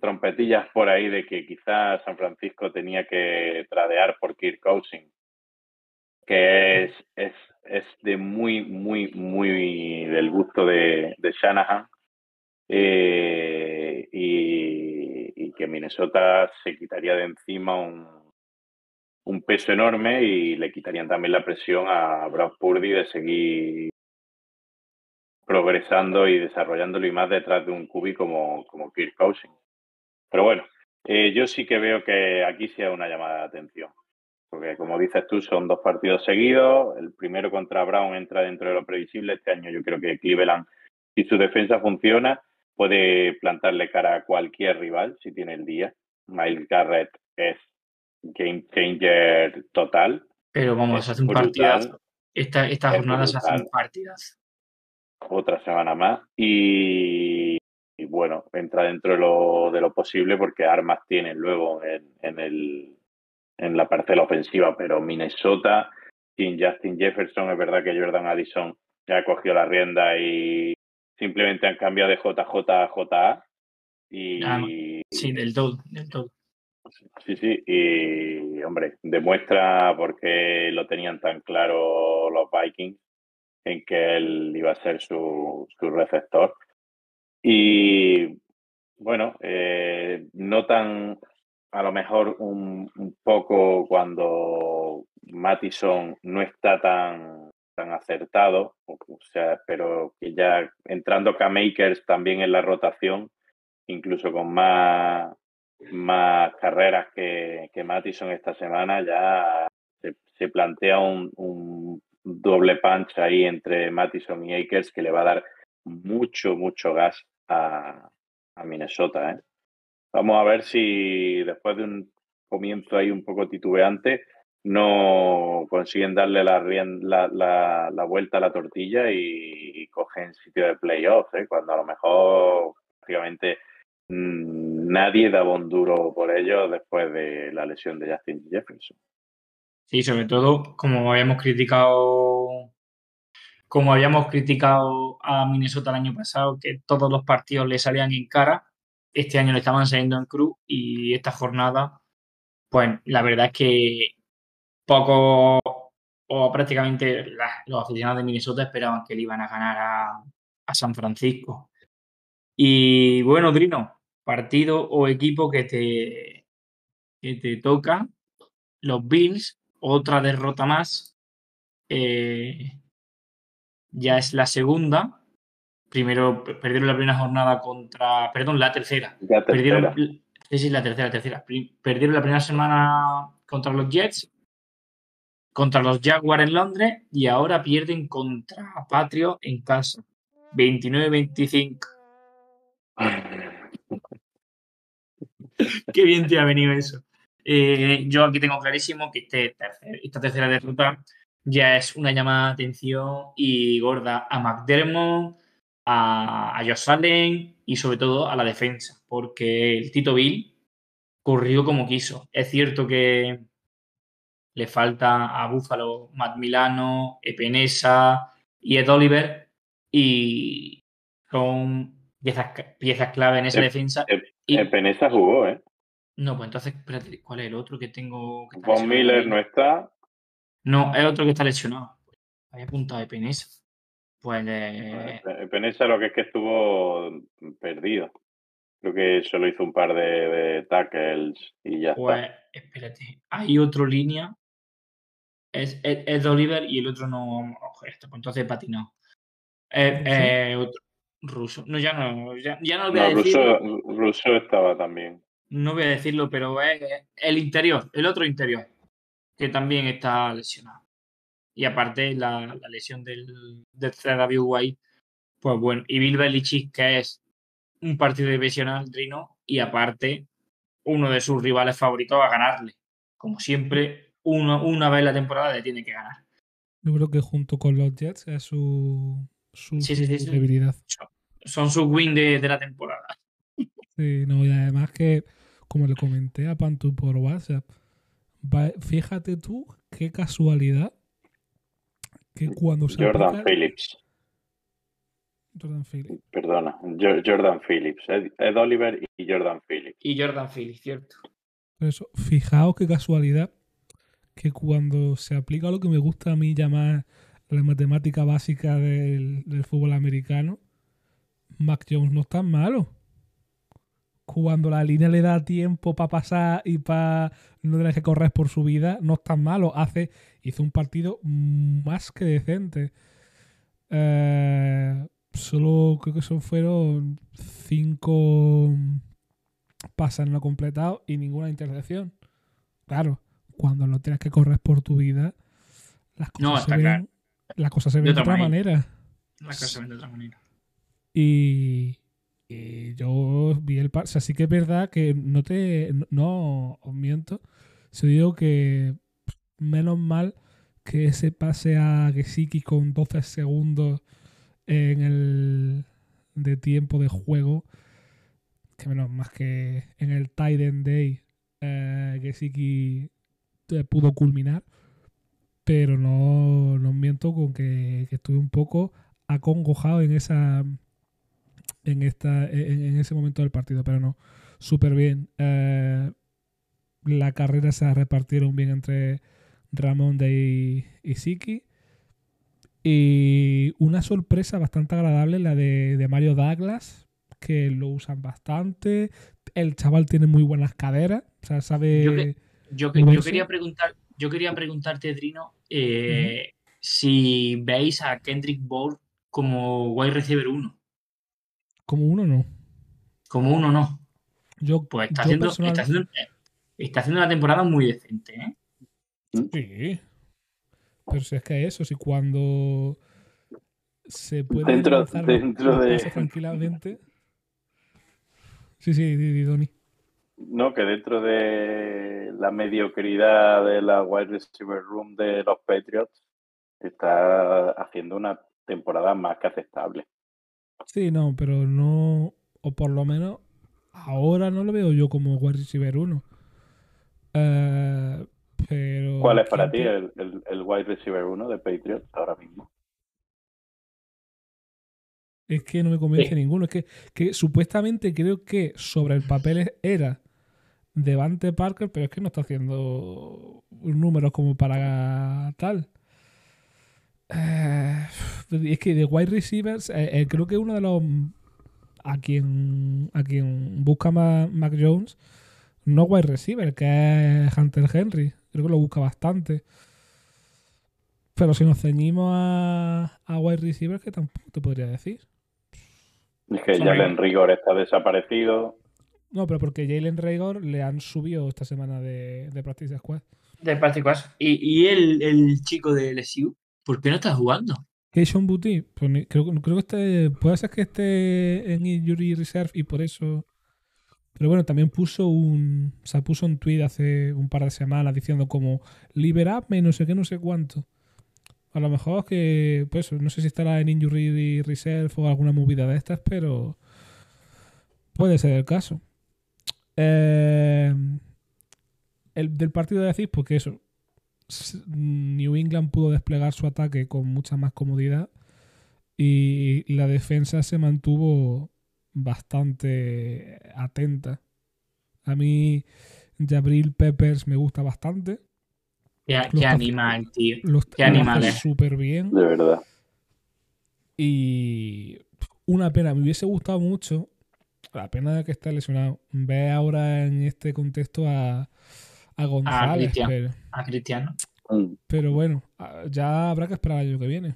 [SPEAKER 3] trompetillas por ahí de que quizás San Francisco tenía que tradear por Kirk Cousins, que es, es, es de muy, muy, muy del gusto de, de Shanahan. eh, y, y que Minnesota se quitaría de encima un, un peso enorme y le quitarían también la presión a Brock Purdy de seguir progresando y desarrollándolo y más detrás de un cubi como, como Kirk Cousins. Pero bueno, eh, yo sí que veo que aquí sea una llamada de atención. Porque como dices tú, son dos partidos seguidos. El primero contra Brown entra dentro de lo previsible. Este año yo creo que Cleveland, si su defensa funciona, puede plantarle cara a cualquier rival si tiene el día. Miles Garrett es game changer total.
[SPEAKER 1] Pero vamos,
[SPEAKER 3] Es
[SPEAKER 1] se hace un
[SPEAKER 3] brutal.
[SPEAKER 1] partidazo. Esta, esta
[SPEAKER 3] Es
[SPEAKER 1] jornada se hace un
[SPEAKER 3] brutal.
[SPEAKER 1] partidazo.
[SPEAKER 3] otra semana más y, y bueno, entra dentro de lo, de lo posible porque armas tienen luego en, en, el, en la parcela ofensiva, pero Minnesota sin Justin Jefferson es verdad que Jordan Addison ya ha cogido la rienda y simplemente han cambiado de JJ a JA y
[SPEAKER 1] Ah, Sí, del todo, del todo.
[SPEAKER 3] Sí, sí, y hombre, demuestra por qué lo tenían tan claro los Vikings en que él iba a ser su, su receptor. Y bueno, eh, notan a lo mejor un, poco cuando Mattison no está tan, tan acertado, o sea, pero que ya entrando K-Makers también en la rotación, incluso con más, más carreras que, que Mattison esta semana, ya se, se plantea un, un doble punch ahí entre Mattison y Akers que le va a dar mucho, mucho gas a, a Minnesota. ¿eh? Vamos a ver si después de un comienzo ahí un poco titubeante no consiguen darle la, vuelta a la tortilla y, y cogen sitio de playoff, ¿eh? cuando a lo mejor prácticamente mm, nadie daba un duro por ellos después de la lesión de Justin Jefferson.
[SPEAKER 1] Sí, sobre todo, como habíamos criticado, como habíamos criticado a Minnesota el año pasado, que todos los partidos le salían en cara, este año le estaban saliendo en cruz y esta jornada, pues la verdad es que poco o prácticamente los aficionados de Minnesota esperaban que le iban a ganar a, a San Francisco. Y bueno, Drino, partido o equipo que te, que te toca, los Bills, otra derrota más. eh, ya es la segunda. Primero pe- perdieron la primera jornada contra. Perdón, la tercera. Perdieron.
[SPEAKER 3] tercera.
[SPEAKER 1] Sí, sí, la tercera, tercera. Perdieron la primera semana contra los Jets, contra los Jaguars en Londres y ahora pierden contra Patrio en casa. 29-25. Qué bien te ha venido eso. Eh, yo aquí tengo clarísimo que este tercer- esta tercera derrota ya es una llamada de atención y gorda a McDermott, a, a Josh Allen y sobre todo a la defensa, porque el Tito Bill corrió como quiso. Es cierto que le falta a Buffalo Matt Milano, Epenesa y Ed Oliver y son piezas, piezas clave en esa
[SPEAKER 3] Ep-
[SPEAKER 1] defensa.
[SPEAKER 3] Ep-
[SPEAKER 1] Y-
[SPEAKER 3] Epenesa jugó, ¿eh?
[SPEAKER 1] no, pues entonces, espérate, ¿cuál es el otro que tengo? Que
[SPEAKER 3] Von Miller no está.
[SPEAKER 1] No, es otro que está lesionado. Había apuntado de Penesa. Pues eh,
[SPEAKER 3] Epenesa lo que es que estuvo perdido. Creo que solo hizo un par de, de tackles y ya
[SPEAKER 1] Pues,
[SPEAKER 3] está.
[SPEAKER 1] espérate, hay otro línea. Es Ed Oliver y el otro no. Ojo, esto, pues entonces patinado. Eh,
[SPEAKER 2] ¿Ruso?
[SPEAKER 1] eh, otro, ruso. No, ya no, ya, ya no lo voy a decir.
[SPEAKER 3] Russo estaba también.
[SPEAKER 1] No voy a decirlo, pero es el interior, el otro interior, que también está lesionado. Y aparte la, la lesión del, del David White, pues bueno. Y Bill Belichick, que es un partido divisional, Drino, y aparte uno de sus rivales favoritos a ganarle. Como siempre, uno, una vez la temporada le tiene que ganar.
[SPEAKER 2] Yo creo que junto con los Jets es su, su,
[SPEAKER 1] Sí, sí, sí,
[SPEAKER 2] su
[SPEAKER 1] sí.
[SPEAKER 2] debilidad.
[SPEAKER 1] Son sus win de, de la temporada.
[SPEAKER 2] Sí, no, y además que, como le comenté a Pantu por WhatsApp, fíjate tú qué casualidad que cuando se
[SPEAKER 3] Jordan
[SPEAKER 2] aplica-
[SPEAKER 3] Phillips.
[SPEAKER 2] Jordan Phillips.
[SPEAKER 3] Perdona. Jo- Jordan Phillips. Ed, Ed Oliver y Jordan Phillips.
[SPEAKER 1] Y Jordan Phillips, ¿cierto?
[SPEAKER 2] Por eso, fijaos qué casualidad que cuando se aplica lo que me gusta a mí llamar la matemática básica del, del fútbol americano, Mac Jones no es tan malo. Cuando la línea le da tiempo para pasar y para no tener que correr por su vida, no es tan malo. Hace, hizo un partido más que decente. Eh, solo creo que son fueron cinco pases no completados y ninguna intercepción. Claro, cuando no tienes que correr por tu vida, las cosas
[SPEAKER 1] No,
[SPEAKER 2] se ven,
[SPEAKER 1] claro.
[SPEAKER 2] las cosas se
[SPEAKER 1] De
[SPEAKER 2] ven de
[SPEAKER 1] otra
[SPEAKER 2] otra manera.
[SPEAKER 1] La cosa se ve de otra manera.
[SPEAKER 2] Y, y yo vi el par. O sea, sí que es verdad que no te. No os miento. Si digo que menos mal que ese pase a Gesicki con 12 segundos en el de tiempo de juego. Que menos más que en el Titan Day eh, Gesicki eh, pudo culminar. Pero no, no os miento con que, que estuve un poco acongojado en esa en esta en, ese momento del partido pero no súper bien Eh, la carrera se repartieron bien entre Ramón y, y Siki y una sorpresa bastante agradable la de, de Mario Douglas que lo usan bastante el chaval tiene muy buenas caderas o sea sabe
[SPEAKER 1] Yo que- Yo, que-
[SPEAKER 2] ¿Lo
[SPEAKER 1] yo
[SPEAKER 2] ves?
[SPEAKER 1] quería preguntar, yo quería preguntarte, Trino, eh, si veis a Kendrick Bourne como wide receiver 1.
[SPEAKER 2] Como uno no
[SPEAKER 1] Como uno no.
[SPEAKER 2] yo
[SPEAKER 1] Pues está
[SPEAKER 2] yo
[SPEAKER 1] haciendo,
[SPEAKER 2] personal-
[SPEAKER 1] está haciendo, está haciendo una temporada muy decente, ¿eh?
[SPEAKER 2] Sí. Pero si es que eso, si cuando se puede
[SPEAKER 3] Dentro-
[SPEAKER 2] lanzar
[SPEAKER 3] dentro de-
[SPEAKER 2] tranquilamente. Sí, sí, di, di, Doni.
[SPEAKER 3] No, que dentro de la mediocridad de la wide receiver room de los Patriots está haciendo una temporada más que aceptable.
[SPEAKER 2] Sí, no, pero no. O por lo menos ahora no lo veo yo como wide receiver 1. Eh, pero.
[SPEAKER 3] ¿Cuál es para ti
[SPEAKER 2] ¿quién
[SPEAKER 3] el, el, el wide receiver 1 de Patriots ahora mismo?
[SPEAKER 2] Es que no me convence
[SPEAKER 1] Sí.
[SPEAKER 2] ninguno. Es que, que supuestamente creo que sobre el papel era Devante Parker, pero es que no está haciendo números como para tal. Eh, es que de wide receivers, eh, eh, creo que uno de los a quien a quien busca Ma- Mac Jones no wide receiver, que es Hunter Henry. Creo que lo busca bastante. Pero si nos ceñimos a, a wide receivers, que tampoco te podría decir.
[SPEAKER 3] Es que
[SPEAKER 1] Son
[SPEAKER 3] Jalen. Rigor está desaparecido.
[SPEAKER 2] No, pero porque Jalen Raygor le han subido esta semana de, de Practice Squad.
[SPEAKER 1] De prácticas. Y, y el, el chico de LSU, ¿por qué no está jugando?
[SPEAKER 2] Keishon Booty, pues creo, creo que este, puede ser que esté en Injury Reserve y por eso. Pero bueno, también puso un. O sea, puso un tweet hace un par de semanas diciendo como liberadme, no sé qué, no sé cuánto. A lo mejor que, pues, no sé si estará en Injury Reserve o alguna movida de estas, pero puede ser el caso. Eh, el del partido de decir, porque eso, New England pudo desplegar su ataque con mucha más comodidad y la defensa se mantuvo bastante atenta. A mí, Jabril Peppers me gusta bastante.
[SPEAKER 1] Qué, qué animal, tío.
[SPEAKER 2] Los
[SPEAKER 1] Qué animal, eh.
[SPEAKER 2] súper bien.
[SPEAKER 3] De verdad.
[SPEAKER 2] Y una pena, me hubiese gustado mucho, la pena de que esté lesionado, ver ahora en este contexto a, a González.
[SPEAKER 1] Cristian.
[SPEAKER 2] pero,
[SPEAKER 1] A Cristiano.
[SPEAKER 3] Mm.
[SPEAKER 2] pero bueno, ya habrá que esperar el año que viene.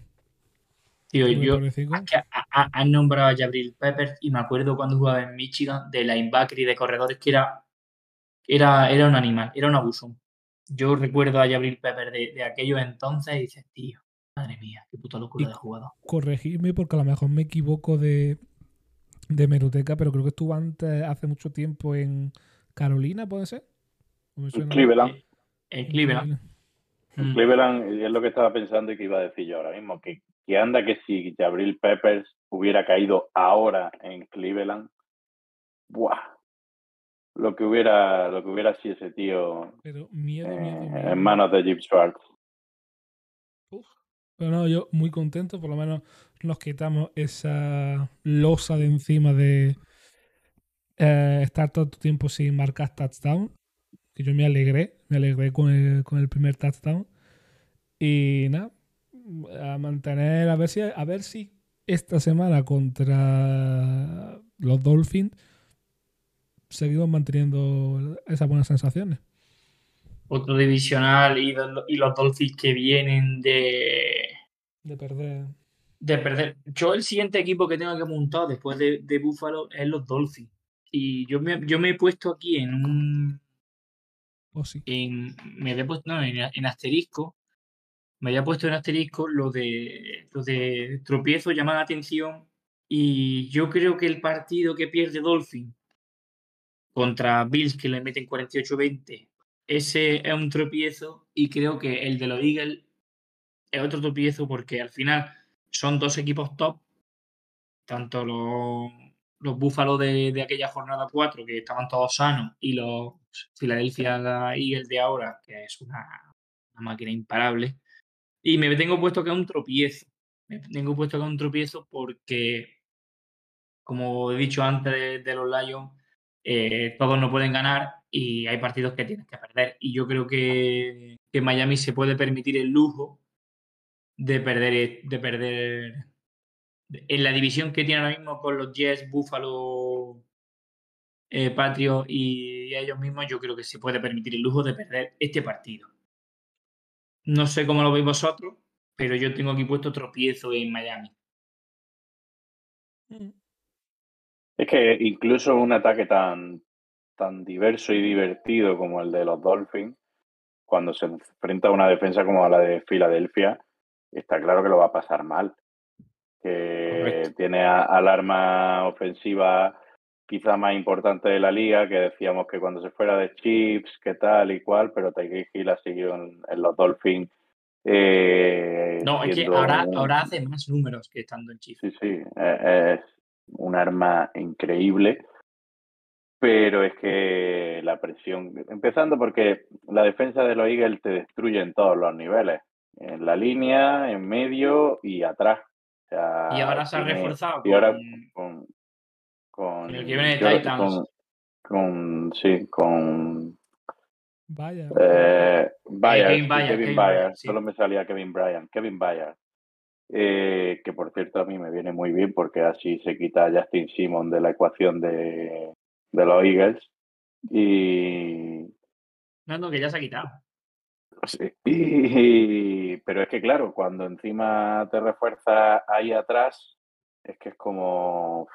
[SPEAKER 1] Tío, yo han nombrado a Jabril Peppers y me acuerdo cuando jugaba en Michigan de linebacker y de corredores que era, era, era un animal, era un abuso. Yo recuerdo a Jabril Peppers de, de aquellos entonces y dices, tío, madre mía, qué puta locura
[SPEAKER 2] Y-
[SPEAKER 1] de jugador.
[SPEAKER 2] corregirme porque a lo mejor me equivoco de, de Meroteca, pero creo que estuvo antes, hace mucho tiempo en Carolina, ¿puede ser? ¿O me suena?
[SPEAKER 3] Cleveland.
[SPEAKER 1] En Cleveland. Mm.
[SPEAKER 3] Cleveland y es lo que estaba pensando y que iba a decir yo ahora mismo, que, que anda que si Jabril Peppers hubiera caído ahora en Cleveland, ¡buah! Lo que hubiera, lo que hubiera sido ese tío
[SPEAKER 2] Pero miedo,
[SPEAKER 3] eh,
[SPEAKER 2] miedo, miedo.
[SPEAKER 3] en manos de Jim Schwartz.
[SPEAKER 2] Pero no, yo muy contento, por lo menos nos quitamos esa losa de encima de eh, estar todo el tiempo sin marcar touchdown. Que yo me alegré, me alegré con el, con el primer touchdown. Y nada, a mantener, a ver si, a ver si esta semana contra los Dolphins seguimos manteniendo esas buenas sensaciones.
[SPEAKER 1] Otro divisional y, y los Dolphins que vienen de,
[SPEAKER 2] De perder.
[SPEAKER 1] de perder. Yo el siguiente equipo que tengo que montar después de, de Buffalo es los Dolphins. Y yo me, yo me he puesto aquí en un... Me había puesto, no, en, asterisco. Me había puesto en asterisco lo de, lo de tropiezo, llama la atención. Y yo creo que el partido que pierde Dolphin contra Bills, que le meten 48-20, ese es un tropiezo. Y creo que el de los Eagles es otro tropiezo porque al final son dos equipos top, tanto los, los Búfalos de, de aquella jornada 4, que estaban todos sanos, y los Philadelphia Eagles de ahora, que es una, máquina imparable. Y me tengo puesto que es un tropiezo. Me tengo puesto que es un tropiezo porque, como he dicho antes de, de los Lions, eh, todos no pueden ganar y hay partidos que tienes que perder. Y yo creo que, que Miami se puede permitir el lujo de perder, de perder en la división que tiene ahora mismo con los Jets, Buffalo, eh, Patriots y ellos mismos, yo creo que se puede permitir el lujo de perder este partido. No sé cómo lo veis vosotros, pero yo tengo aquí puesto tropiezo en Miami.
[SPEAKER 3] Es que incluso un ataque tan, tan diverso y divertido como el de los Dolphins, cuando se enfrenta a una defensa como la de Filadelfia, está claro que lo va a pasar mal. Que
[SPEAKER 1] Correcto.
[SPEAKER 3] tiene a- al arma ofensiva quizá más importante de la liga, que decíamos que cuando se fuera de Chips, que tal y cual, pero Tyreek Hill ha seguido en, en los Dolphins. eh,
[SPEAKER 1] No, es que ahora,
[SPEAKER 3] un-
[SPEAKER 1] ahora hace más números que estando en Chiefs.
[SPEAKER 3] Sí, sí, eh, es un arma increíble, pero es que la presión, empezando porque la defensa de los Eagles te destruye en todos los niveles, en la línea, en medio y atrás. O sea,
[SPEAKER 1] Y ahora se ha reforzado
[SPEAKER 3] y ahora
[SPEAKER 1] con-
[SPEAKER 3] con, con,
[SPEAKER 1] el que viene de Titans.
[SPEAKER 3] con- con- sí, con
[SPEAKER 2] Vaya.
[SPEAKER 3] eh,
[SPEAKER 1] Kevin Byard,
[SPEAKER 3] Kevin
[SPEAKER 1] sí.
[SPEAKER 3] solo me salía Kevin Bryant, Kevin Byard, eh, que por cierto a mí me viene muy bien porque así se quita a Justin Simon de la ecuación de, de los Eagles y,
[SPEAKER 1] No, no, que ya se ha quitado.
[SPEAKER 3] sí, y- pero es que claro, cuando encima te refuerza ahí atrás, es que es como,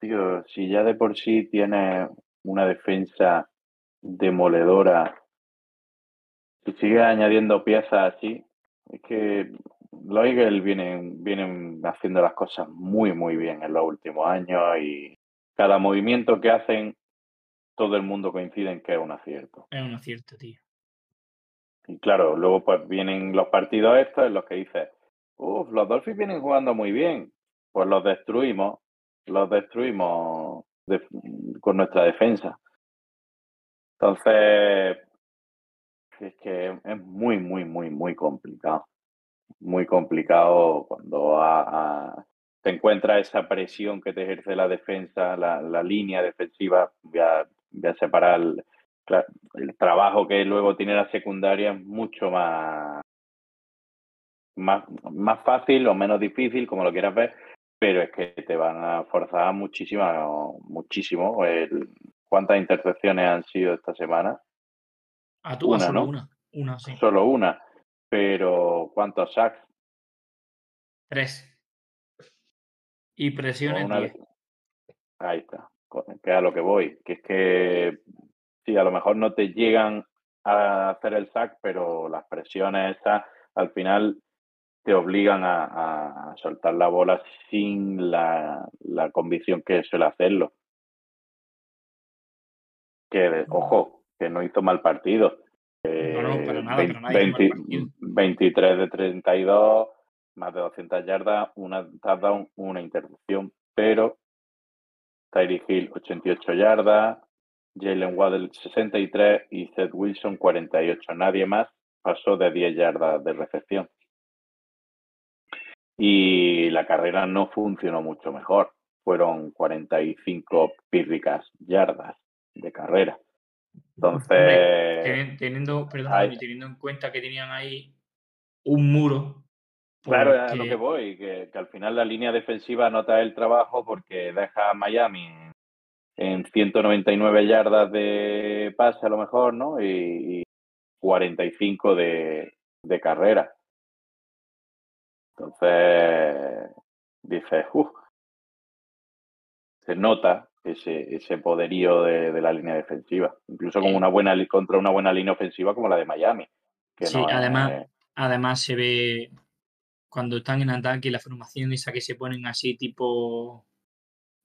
[SPEAKER 3] tío, si ya de por sí tienes una defensa demoledora, si sigues añadiendo piezas así, es que los Eagles vienen, vienen haciendo las cosas muy, muy bien en los últimos años y cada movimiento que hacen, todo el mundo coincide en que es un acierto.
[SPEAKER 1] Es un acierto, tío.
[SPEAKER 3] Y claro, luego pues vienen los partidos estos en los que dices, uff, los Dolphins vienen jugando muy bien. Pues los destruimos, los destruimos de- con nuestra defensa. Entonces, es que es muy, muy, muy, muy complicado. Muy complicado cuando a- te encuentras esa presión que te ejerce la defensa, la, línea defensiva. Voy a, voy separar cla- el trabajo que luego tiene la secundaria es mucho más, más, más fácil o menos difícil, como lo quieras ver, pero es que te van a forzar muchísimo, muchísimo. El, ¿Cuántas intercepciones han sido esta semana?
[SPEAKER 1] A tú, a
[SPEAKER 3] Una,
[SPEAKER 1] solo
[SPEAKER 3] ¿no?
[SPEAKER 1] una. Una, sí.
[SPEAKER 3] Solo una. Pero ¿cuántos sacks?
[SPEAKER 1] Tres. Y presiones
[SPEAKER 3] una-
[SPEAKER 1] 10.
[SPEAKER 3] Ahí está. Que a lo que voy. Que es que sí, a lo mejor no te llegan a hacer el sack, pero las presiones esas al final te obligan a, a soltar la bola sin la, la convicción que suele hacerlo. Que, ojo, que no hizo mal partido.
[SPEAKER 1] No, no, para
[SPEAKER 3] Eh,
[SPEAKER 1] nada,
[SPEAKER 3] vein-
[SPEAKER 1] para nada hizo mal
[SPEAKER 3] 20
[SPEAKER 1] partido.
[SPEAKER 3] 23 de 32, más de 200 yardas, una touchdown, una intercepción, pero Tyreek Hill 88 yardas, Jalen Waddell 63 y Seth Wilson 48. Nadie más pasó de 10 yardas de recepción. Y la carrera no funcionó mucho mejor. Fueron 45 pírricas yardas de carrera. Entonces,
[SPEAKER 1] Teni- Teniendo, perdón. Javi, teniendo en cuenta que tenían ahí un muro.
[SPEAKER 3] Claro, es a lo que voy, que, que al final la línea defensiva nota el trabajo porque deja a Miami en 199 yardas de pase a lo mejor, ¿no? Y, y 45 de, de carrera. Entonces, dices, uff, se nota ese, ese poderío de, de la línea defensiva, incluso con una buena contra una buena línea ofensiva como la de Miami. Que
[SPEAKER 1] Sí,
[SPEAKER 3] no es-
[SPEAKER 1] además, además se ve cuando están en ataque la formación esa que se ponen así tipo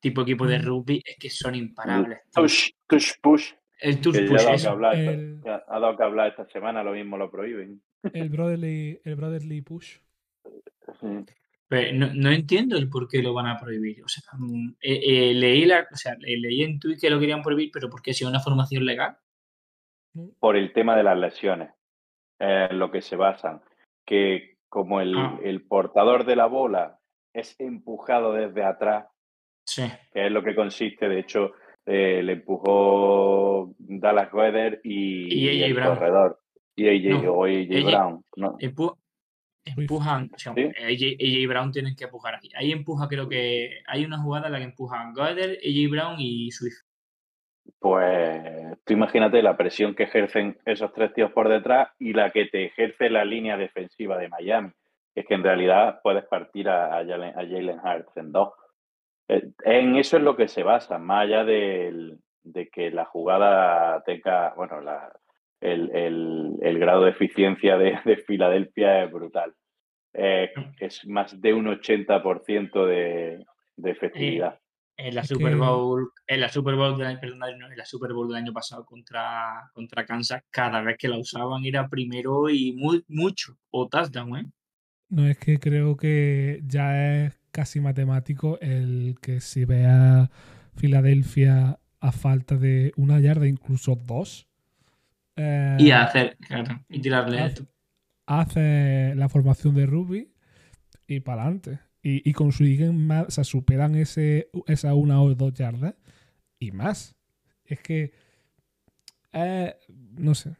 [SPEAKER 1] tipo equipo de
[SPEAKER 2] Mm.
[SPEAKER 1] rugby es que son imparables. tío.
[SPEAKER 3] Tush, tush, push.
[SPEAKER 1] El push
[SPEAKER 3] ha dado hablar,
[SPEAKER 2] El-
[SPEAKER 3] ha dado que hablar esta semana, lo mismo lo prohíben.
[SPEAKER 2] El brotherly, el brotherly push.
[SPEAKER 3] Sí.
[SPEAKER 1] Pero no, no entiendo el por qué lo van a prohibir. O sea, mm, eh, eh, leí la, o sea, le- leí en Twitter que lo querían prohibir, pero porque si es una formación legal.
[SPEAKER 3] por el tema de las lesiones, eh, en lo que se basan, que como el,
[SPEAKER 1] Ah.
[SPEAKER 3] el portador de la bola es empujado desde atrás,
[SPEAKER 1] Sí.
[SPEAKER 3] que es lo que consiste, de hecho, eh, le empujó Dallas Weather y, el
[SPEAKER 1] Brown.
[SPEAKER 3] corredor, y AJ,
[SPEAKER 1] No,
[SPEAKER 3] o AJ. Brown, ¿no?
[SPEAKER 1] Empu- empujan, o sea,
[SPEAKER 3] Sí.
[SPEAKER 1] AJ, AJ Brown tienen que empujar aquí. Ahí empuja, creo que hay una jugada en la que empujan Goddard, AJ Brown y Swift.
[SPEAKER 3] Pues tú imagínate la presión que ejercen esos tres tíos por detrás y la que te ejerce la línea defensiva de Miami. Es que en realidad puedes partir a, a Jalen, a Jalen Hurts en dos. Eh, En eso es lo que se basa, más allá de que la jugada tenga, bueno, la- el, el- el grado de eficiencia de, de Filadelfia es brutal. Eh, es más de un 80% de, de efectividad.
[SPEAKER 1] En la Super Bowl, en la Super Bowl del, perdón, no, en la Super Bowl del año pasado contra, contra Kansas, cada vez que la usaban era primero y muy, mucho. O touchdown, ¿eh?
[SPEAKER 2] No es que creo que ya es casi matemático el que si vea Filadelfia a falta de una yarda, incluso dos, eh,
[SPEAKER 1] Y hacer, claro, y tirarle
[SPEAKER 2] haz-
[SPEAKER 1] esto.
[SPEAKER 2] hace la formación de rugby y para adelante. Y, y consiguen más, o sea, superan ese, esa una o dos yardas y más. Es que, eh, no sé,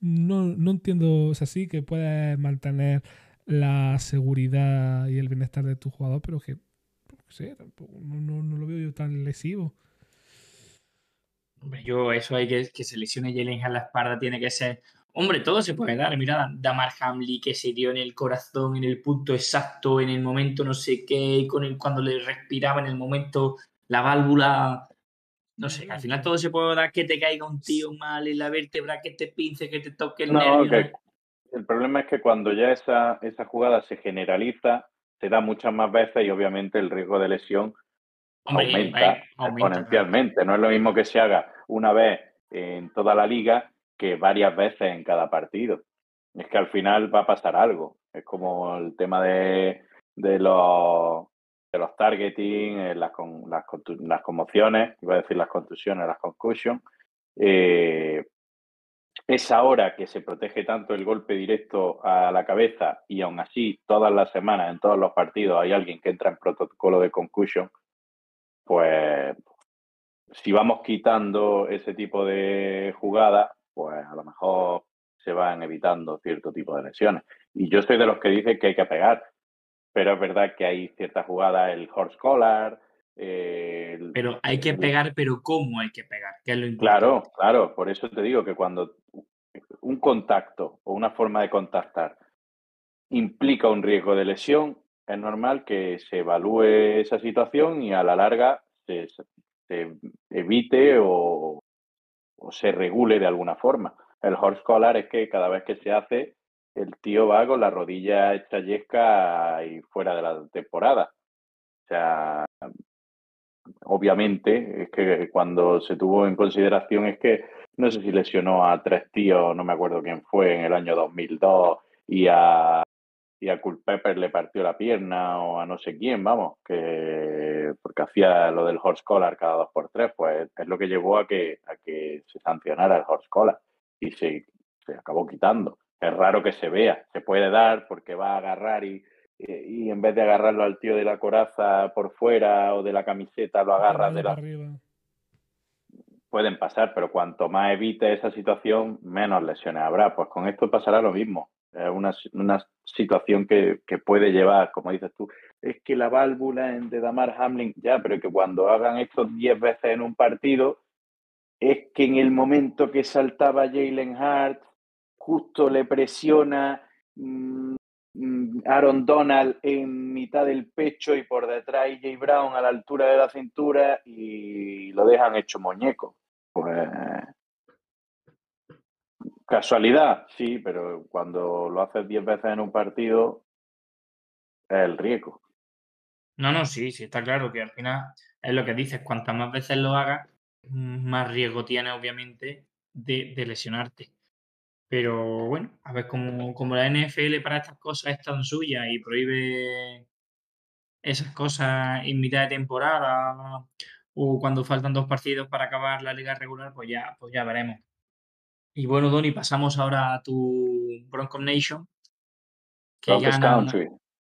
[SPEAKER 2] no, no entiendo, o sea, sí que puedes mantener la seguridad y el bienestar de tu jugador, pero que, no sé, tampoco, no, no- no lo veo yo tan lesivo.
[SPEAKER 1] Hombre, yo eso hay que que se lesione Jalen a la espalda tiene que ser. Hombre, todo se puede dar. Mira, Damar Hamley que se dio en el corazón, en el punto exacto, en el momento no sé qué, con el, cuando le respiraba en el momento la válvula. No sé, al final todo se puede dar que te caiga un tío mal en la vértebra, que te pince, que te toque el
[SPEAKER 3] No,
[SPEAKER 1] nervio.
[SPEAKER 3] que el problema es que cuando ya esa, esa jugada se generaliza, se da muchas más veces y obviamente el riesgo de lesión
[SPEAKER 1] Hombre,
[SPEAKER 3] aumenta
[SPEAKER 1] eh, aumenta,
[SPEAKER 3] exponencialmente. No es lo mismo que se haga una vez en toda la liga que varias veces en cada partido. Es que al final va a pasar algo. Es como el tema de, de los de los targeting, eh, las, con, las, las conmociones, iba a decir las contusiones, las concussions. Eh, es ahora que se protege tanto el golpe directo a la cabeza y aún así todas las semanas, en todos los partidos, hay alguien que entra en protocolo de concussion, pues si vamos quitando ese tipo de jugadas, pues a lo mejor se van evitando cierto tipo de lesiones. Y yo soy de los que dicen que hay que pegar, pero es verdad que hay ciertas jugadas, el horse collar, el-
[SPEAKER 1] Pero hay que pegar, pero ¿cómo hay que pegar? Que es lo importante.
[SPEAKER 3] Claro, claro, por eso te digo que cuando un contacto o una forma de contactar implica un riesgo de lesión, es normal que se evalúe esa situación y a la larga se, evite o, o se regule de alguna forma. El horse collar es que cada vez que se hace, el tío va con la rodilla hecha yesca y fuera de la temporada. O sea, obviamente, es que cuando se tuvo en consideración es que no sé si lesionó a tres tíos, no me acuerdo quién fue, en el año 2002 y a, y a Culpepper le partió la pierna o a no sé quién, vamos, que porque hacía lo del horse collar cada dos por tres, pues es lo que llevó a que, a que se sancionara el horse collar y se, se acabó quitando. Es raro que se vea, se puede dar porque va a agarrar y, y, y en vez de agarrarlo al tío de la coraza por fuera o de la camiseta, lo agarras de la,
[SPEAKER 2] arriba.
[SPEAKER 3] Pueden pasar, pero cuanto más evite esa situación, menos lesiones habrá. Pues con esto pasará lo mismo. Es una, una situación que, que puede llevar, como dices tú, es que la válvula de Damar Hamlin, ya, pero que cuando hagan esto 10 veces en un partido, es que en el momento que saltaba Jalen Hart, justo le presiona mm, Aaron Donald en mitad del pecho y por detrás AJ Brown a la altura de la cintura y lo dejan hecho muñeco. Pues casualidad, sí, pero cuando lo haces 10 veces en un partido es el riesgo.
[SPEAKER 1] No, no, sí, sí, está claro que al final es lo que dices, cuantas más veces lo hagas, mm, más riesgo tienes, obviamente, de, de lesionarte. Pero bueno, a ver, como, como la NFL para estas cosas es tan suya y prohíbe esas cosas en mitad de temporada o cuando faltan dos partidos para acabar la liga regular, pues ya, pues ya veremos. Y bueno, Donny, pasamos ahora a tu Broncos Nation, que
[SPEAKER 3] Broncos
[SPEAKER 1] ganan,
[SPEAKER 3] Country.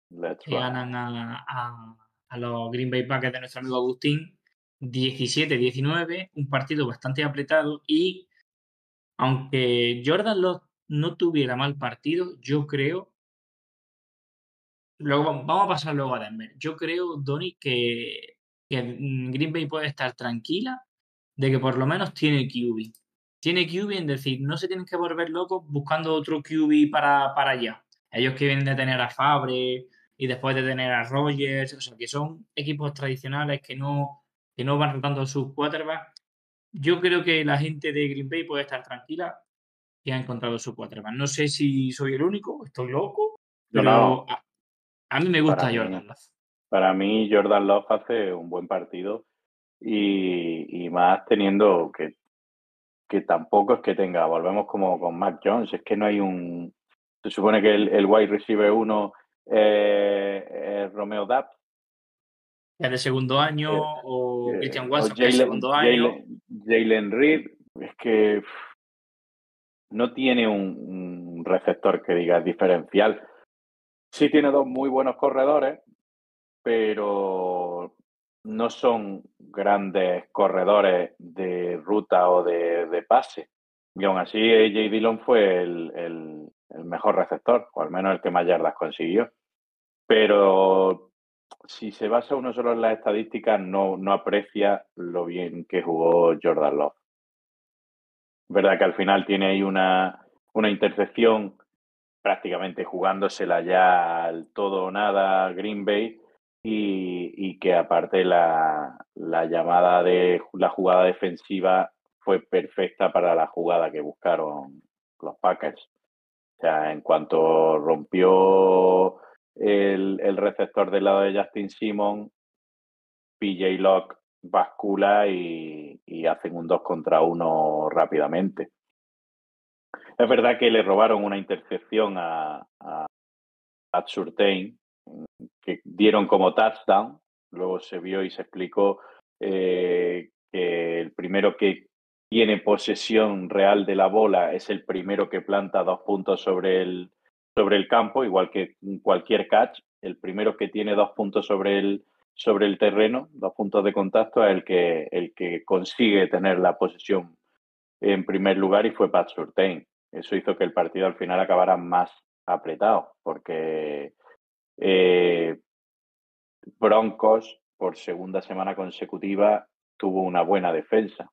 [SPEAKER 3] Let's
[SPEAKER 1] que ganan a, a- a los Green Bay Packers de nuestro amigo Agustín 17-19, un partido bastante apretado y aunque Jordan Love no tuviera mal partido, yo creo, luego vamos a pasar luego a Denver, yo creo, Donny, que, Green Bay puede estar tranquila de que por lo menos tiene QB. Tiene QB en decir, no se tienen que volver locos buscando otro QB para, para allá. Ellos que vienen de tener a Fabre y después de tener a Rogers, o sea, que son equipos tradicionales que no, que no van rotando sus quarterbacks. Yo creo que la gente de Green Bay puede estar tranquila que ha encontrado su quarterback. No sé si soy el único, estoy loco, pero
[SPEAKER 3] no.
[SPEAKER 1] a, a mí me gusta
[SPEAKER 3] Para mí-
[SPEAKER 1] Jordan Love.
[SPEAKER 3] Para mí, Jordan Love hace un buen partido y, y más teniendo que, que tampoco es que tenga, volvemos como con Mac Jones, es que no hay un. Se supone que el, el wide receiver uno eh, es Romeo Dapp.
[SPEAKER 1] Ya de segundo año,
[SPEAKER 3] Eh,
[SPEAKER 1] o
[SPEAKER 3] eh,
[SPEAKER 1] Christian
[SPEAKER 3] o
[SPEAKER 1] Watson, que es
[SPEAKER 3] Jalen-
[SPEAKER 1] segundo año.
[SPEAKER 3] Jalen- Reed, es que no tiene un, un receptor que diga diferencial. Sí tiene dos muy buenos corredores, pero no son grandes corredores de ruta o de, de pase. Y aún así, AJ Dillon fue el, el- el mejor receptor, o al menos el que más yardas consiguió. Pero si se basa uno solo en las estadísticas, no, no aprecia lo bien que jugó Jordan Love. Verdad que al final tiene ahí una, una intercepción prácticamente jugándosela ya al todo o nada Green Bay y, y que aparte la, la llamada de la jugada defensiva fue perfecta para la jugada que buscaron los Packers. O sea, en cuanto rompió el, receptor del lado de Justin Simon, PJ Locke bascula y, hacen un 2 contra 1 rápidamente. Es verdad que le robaron una intercepción a, a, a Surtain, que dieron como touchdown. Luego se vio y se explicó eh, que el primero que tiene posesión real de la bola es el primero que planta dos puntos sobre el, sobre el campo, igual que cualquier catch. El primero que tiene dos puntos sobre el, sobre el terreno, dos puntos de contacto, es el que, el que consigue tener la posesión en primer lugar y fue Pat Surtain. Eso hizo que el partido al final acabara más apretado, porque eh, Broncos, por segunda semana consecutiva, tuvo una buena defensa.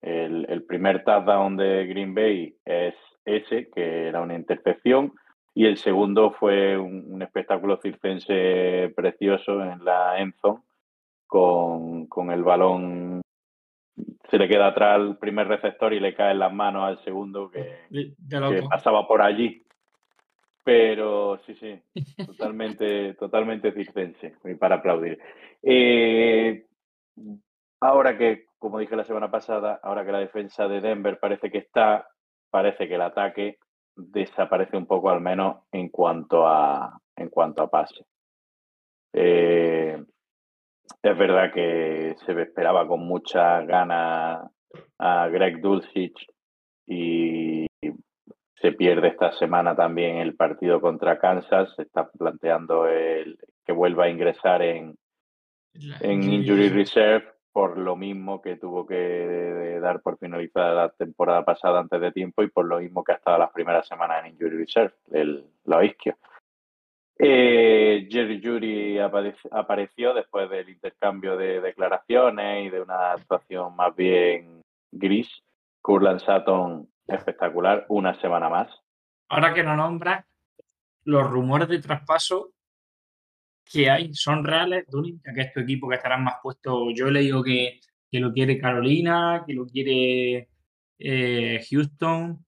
[SPEAKER 3] El, el primer touchdown de Green Bay es ese, que era una intercepción, y el segundo fue un, un espectáculo circense precioso en la Endzone, con, con el balón se le queda atrás al primer receptor y le cae en las manos al segundo que, pasaba por allí. Pero sí, sí, totalmente, totalmente circense y para aplaudir. Eh, ahora que, como dije la semana pasada, ahora que la defensa de Denver parece que está, parece que el ataque desaparece un poco al menos en cuanto a en cuanto a pase. Eh, es verdad que se esperaba con muchas ganas a Greg Dulcich y se pierde esta semana también el partido contra Kansas. Se está planteando el que vuelva a ingresar en, en Injury Reserve por lo mismo que tuvo que dar por finalizada la temporada pasada antes de tiempo y por lo mismo que ha estado las primeras semanas en Injury Reserve, el, los isquios. Eh, Jerry Judy aparec- apareció después del intercambio de declaraciones y de una actuación más bien gris. Curland Sutton espectacular, una semana más.
[SPEAKER 1] Ahora que lo nombras, los rumores de traspaso que hay son reales, Duni, ya que es tu equipo que estarán más puesto. Yo he leído que, que lo quiere Carolina, que lo quiere eh, Houston.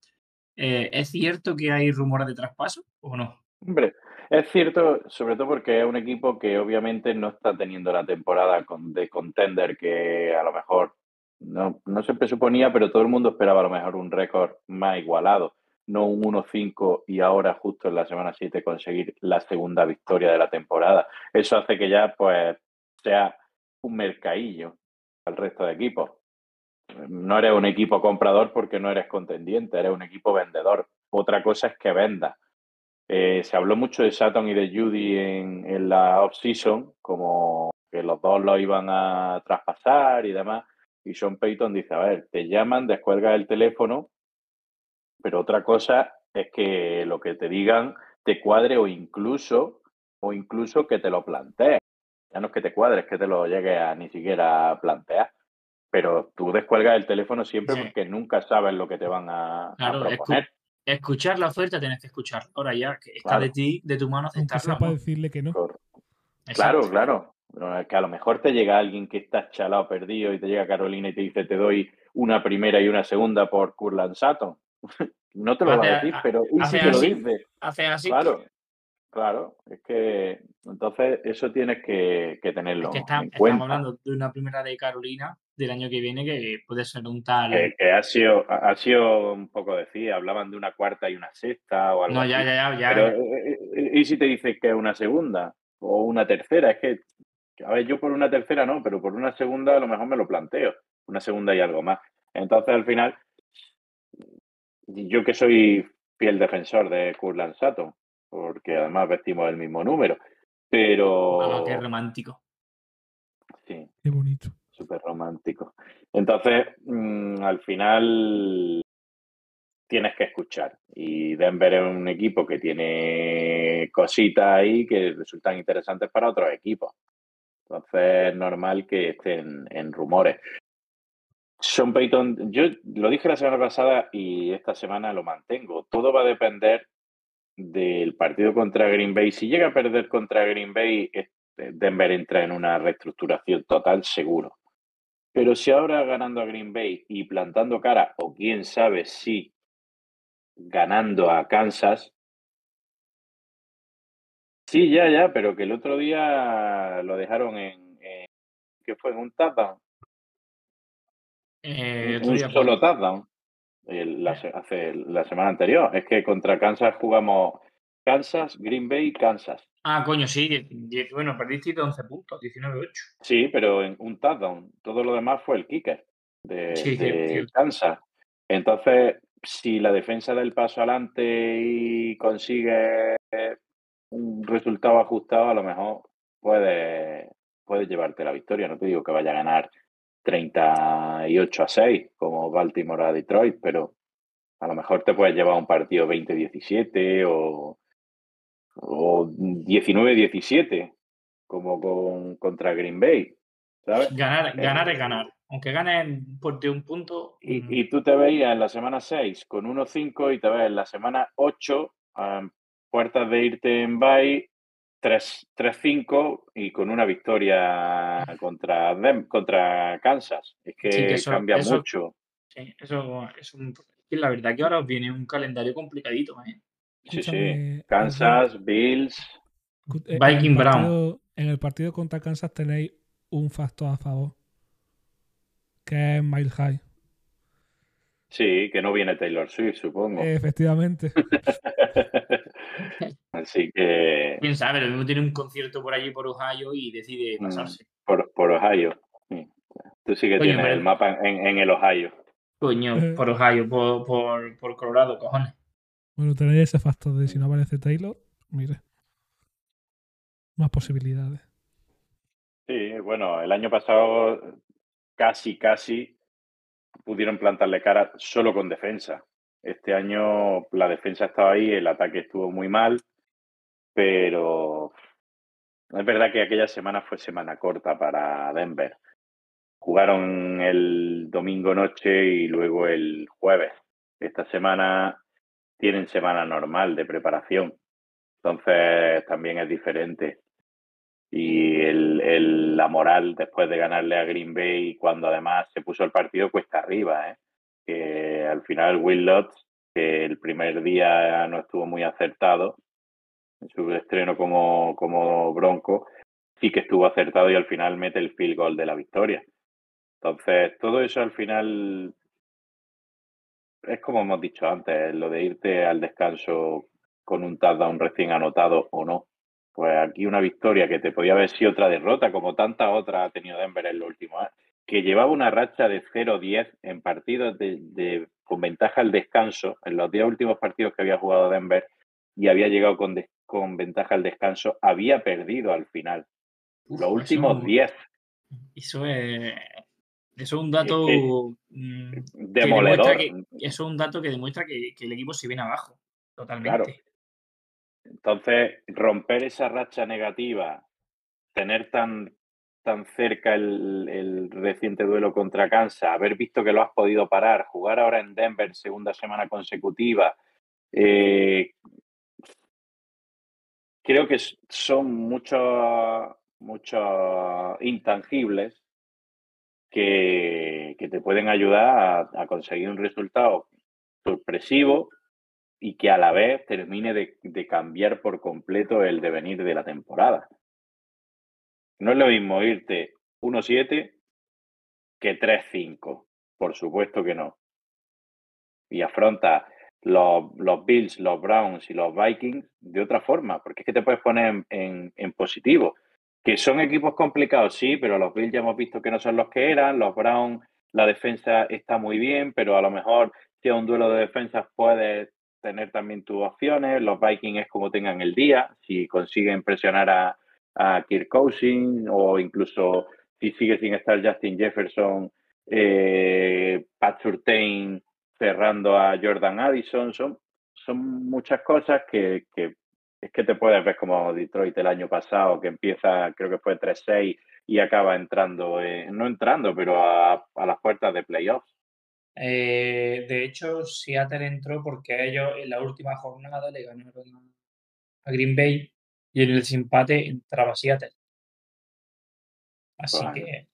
[SPEAKER 1] Eh, ¿Es cierto que hay rumores de traspaso o no?
[SPEAKER 3] Hombre, es cierto, sobre todo porque es un equipo que obviamente no está teniendo la temporada con- de contender que a lo mejor no, no se presuponía, pero todo el mundo esperaba a lo mejor un récord más igualado, no un 1-5 y ahora justo en la semana 7 conseguir la segunda victoria de la temporada. Eso hace que ya pues sea un mercadillo al resto de equipos. No eres un equipo comprador porque no eres contendiente, eres un equipo vendedor. Otra cosa es que vendas. Eh, se habló mucho de Sutton y de Judy en, en la off-season, como que los dos lo iban a traspasar y demás. Y Sean Payton dice, a ver, te llaman, descuelgas el teléfono, pero otra cosa es que lo que te digan te cuadre o incluso, o incluso que te lo plantees. Ya no es que te cuadre, es que te lo llegues a ni siquiera plantear. Pero tú descuelgas el teléfono siempre
[SPEAKER 1] Sí.
[SPEAKER 3] porque nunca sabes lo que te van a, a
[SPEAKER 1] Claro, escu-
[SPEAKER 3] proponer.
[SPEAKER 1] escuchar la oferta tienes que escuchar. Ahora ya que está
[SPEAKER 3] Claro.
[SPEAKER 1] de ti, de tu mano aceptarlo.
[SPEAKER 2] para decirle que no.
[SPEAKER 3] Claro, claro. Que a lo mejor te llega alguien que está chalado perdido y te llega Carolina y te dice te doy una primera y una segunda por Curland Sutton. No te lo va
[SPEAKER 1] Hace-
[SPEAKER 3] a decir, pero ¿y si
[SPEAKER 1] hace
[SPEAKER 3] te lo dice?
[SPEAKER 1] Hace así.
[SPEAKER 3] Claro, claro. Es que entonces eso tienes que, que
[SPEAKER 1] Es
[SPEAKER 3] tenerlo
[SPEAKER 1] que está-
[SPEAKER 3] en
[SPEAKER 1] estamos
[SPEAKER 3] cuenta.
[SPEAKER 1] hablando de una primera de Carolina del año que viene que puede ser un tal.
[SPEAKER 3] Que, que ha sido ha sido un poco decir, hablaban de una cuarta y una sexta o algo
[SPEAKER 1] no, ya,
[SPEAKER 3] así.
[SPEAKER 1] ya, ya. ya.
[SPEAKER 3] Pero, eh, eh, ¿y si te dices que es una segunda o una tercera? Es que, a ver, yo por una tercera no, pero por una segunda a lo mejor me lo planteo. Una segunda y algo más. Entonces, al final, yo que soy fiel defensor de Curland Sutton, porque además vestimos el mismo número, pero...
[SPEAKER 1] Ah, qué romántico.
[SPEAKER 3] Sí,
[SPEAKER 2] Qué bonito.
[SPEAKER 3] súper romántico. Entonces, mm, al final tienes que escuchar. Y Denver es un equipo que tiene cositas ahí que resultan interesantes para otros equipos. Entonces es normal que estén en rumores. Sean Payton, yo lo dije la semana pasada y esta semana lo mantengo. Todo va a depender del partido contra Green Bay. Si llega a perder contra Green Bay, Denver entra en una reestructuración total, seguro. Pero si ahora ganando a Green Bay y plantando cara, o quién sabe si ganando a Kansas. Sí, ya, ya, pero que el otro día lo dejaron en, en ¿qué fue? En un touchdown.
[SPEAKER 1] Eh,
[SPEAKER 3] un solo touchdown. el- la, se- hace la semana anterior. Es que contra Kansas jugamos Kansas, Green Bay, Kansas.
[SPEAKER 1] Ah, coño, sí. bueno, perdiste de 11 puntos, 19-8.
[SPEAKER 3] Sí, pero en un touchdown. Todo lo demás fue el kicker de,
[SPEAKER 1] Sí.
[SPEAKER 3] Kansas. Entonces, si la defensa da el paso adelante y consigue un resultado ajustado, a lo mejor puede, puede llevarte la victoria. No te digo que vaya a ganar 38 a 6 como Baltimore a Detroit, pero a lo mejor te puedes llevar un partido 20-17 o, o 19-17 como con, contra Green Bay, ¿sabes?
[SPEAKER 1] Ganar,
[SPEAKER 3] Eh,
[SPEAKER 1] ganar es ganar. Aunque ganes por de un punto. mm,
[SPEAKER 3] Y, y tú te veías en la semana 6 con 1-5 y te ves en la semana 8 a puertas de irte en bye 3 3-5 y con una victoria contra, Dem- contra Kansas. Es que,
[SPEAKER 1] Sí, que eso-
[SPEAKER 3] cambia
[SPEAKER 1] eso-
[SPEAKER 3] mucho.
[SPEAKER 1] Sí, eso es un. la verdad que ahora os viene un calendario complicadito, ¿eh?
[SPEAKER 3] Sí,
[SPEAKER 2] Escúchame,
[SPEAKER 3] sí. Kansas, Bills.
[SPEAKER 2] Eh, en
[SPEAKER 1] Viking Brown.
[SPEAKER 2] En el partido contra Kansas tenéis un factor a favor. Que es Mile High.
[SPEAKER 3] Sí, que no viene Taylor Swift, supongo.
[SPEAKER 2] Efectivamente.
[SPEAKER 3] Así que
[SPEAKER 1] Quién sabe, lo mismo tiene un concierto por allí por Ohio y decide
[SPEAKER 3] Mm.
[SPEAKER 1] pasarse.
[SPEAKER 3] por, por Ohio. Sí. Tú sí que
[SPEAKER 1] Coño,
[SPEAKER 3] tienes
[SPEAKER 1] pero-
[SPEAKER 3] el mapa en, en el Ohio.
[SPEAKER 1] Coño,
[SPEAKER 2] Eh.
[SPEAKER 1] por Ohio, por, por, por Colorado, cojones.
[SPEAKER 2] Bueno, tenéis ese factor de si no aparece Taylor, mire. Más posibilidades.
[SPEAKER 3] Sí, bueno, el año pasado casi, casi pudieron plantarle cara solo con defensa. Este año la defensa estaba ahí, el ataque estuvo muy mal, pero es verdad que aquella semana fue semana corta para Denver. Jugaron el domingo noche y luego el jueves. Esta semana tienen semana normal de preparación. Entonces también es diferente. Y el, el- la moral después de ganarle a Green Bay, cuando además se puso el partido cuesta arriba, ¿eh? Que al final Will Lutz, que el primer día no estuvo muy acertado en su estreno como, como Bronco, sí que estuvo acertado y al final mete el field goal de la victoria. Entonces, todo eso al final es como hemos dicho antes, lo de irte al descanso con un touchdown recién anotado o no. Pues aquí una victoria que te podía haber sido otra derrota, como tantas otras ha tenido Denver en los últimos años, que llevaba una racha de 0-10 en partidos de, de- con ventaja al descanso, en los 10 últimos partidos que había jugado Denver y había llegado con, con ventaja al descanso, había perdido al final.
[SPEAKER 1] Uf,
[SPEAKER 3] los últimos
[SPEAKER 1] eso-
[SPEAKER 3] 10,
[SPEAKER 1] Eso es. Eso es un dato.
[SPEAKER 3] que-
[SPEAKER 1] mm, que
[SPEAKER 3] demoledor.
[SPEAKER 1] que- eso es un dato que demuestra que, que el equipo se viene abajo. Totalmente.
[SPEAKER 3] Entonces, romper esa racha negativa, tener tan, tan cerca el, reciente duelo contra Kansas, haber visto que lo has podido parar, jugar ahora en Denver segunda semana consecutiva, eh, creo que son muchos, muchos intangibles que, que te pueden ayudar a, conseguir un resultado sorpresivo y que a la vez termine de cambiar por completo el devenir de la temporada. No es lo mismo irte 1-7 que 3-5, por supuesto que no. Y afronta los, los Bills, los Browns y los Vikings de otra forma, porque es que te puedes poner en, positivo. Que son equipos complicados, sí, pero los Bills ya hemos visto que no son los que eran, los Browns, la defensa está muy bien, pero a lo mejor si es un duelo de defensas puedes tener también tus opciones, los Vikings es como tengan el día, si consiguen presionar a, a Kirk Cousins o incluso si sigue sin estar Justin Jefferson, eh, Pat Surtain cerrando a Jordan Addison, son, son muchas cosas que, que es que te puedes ver como Detroit el año pasado, que empieza, creo que fue 3-6 y acaba entrando, eh, no entrando, pero a, a las puertas de playoffs.
[SPEAKER 1] Eh, de hecho, Seattle entró porque a ellos en la última jornada le ganaron a, a Green Bay y en el desempate entraba Seattle. Así
[SPEAKER 3] Bueno.
[SPEAKER 1] que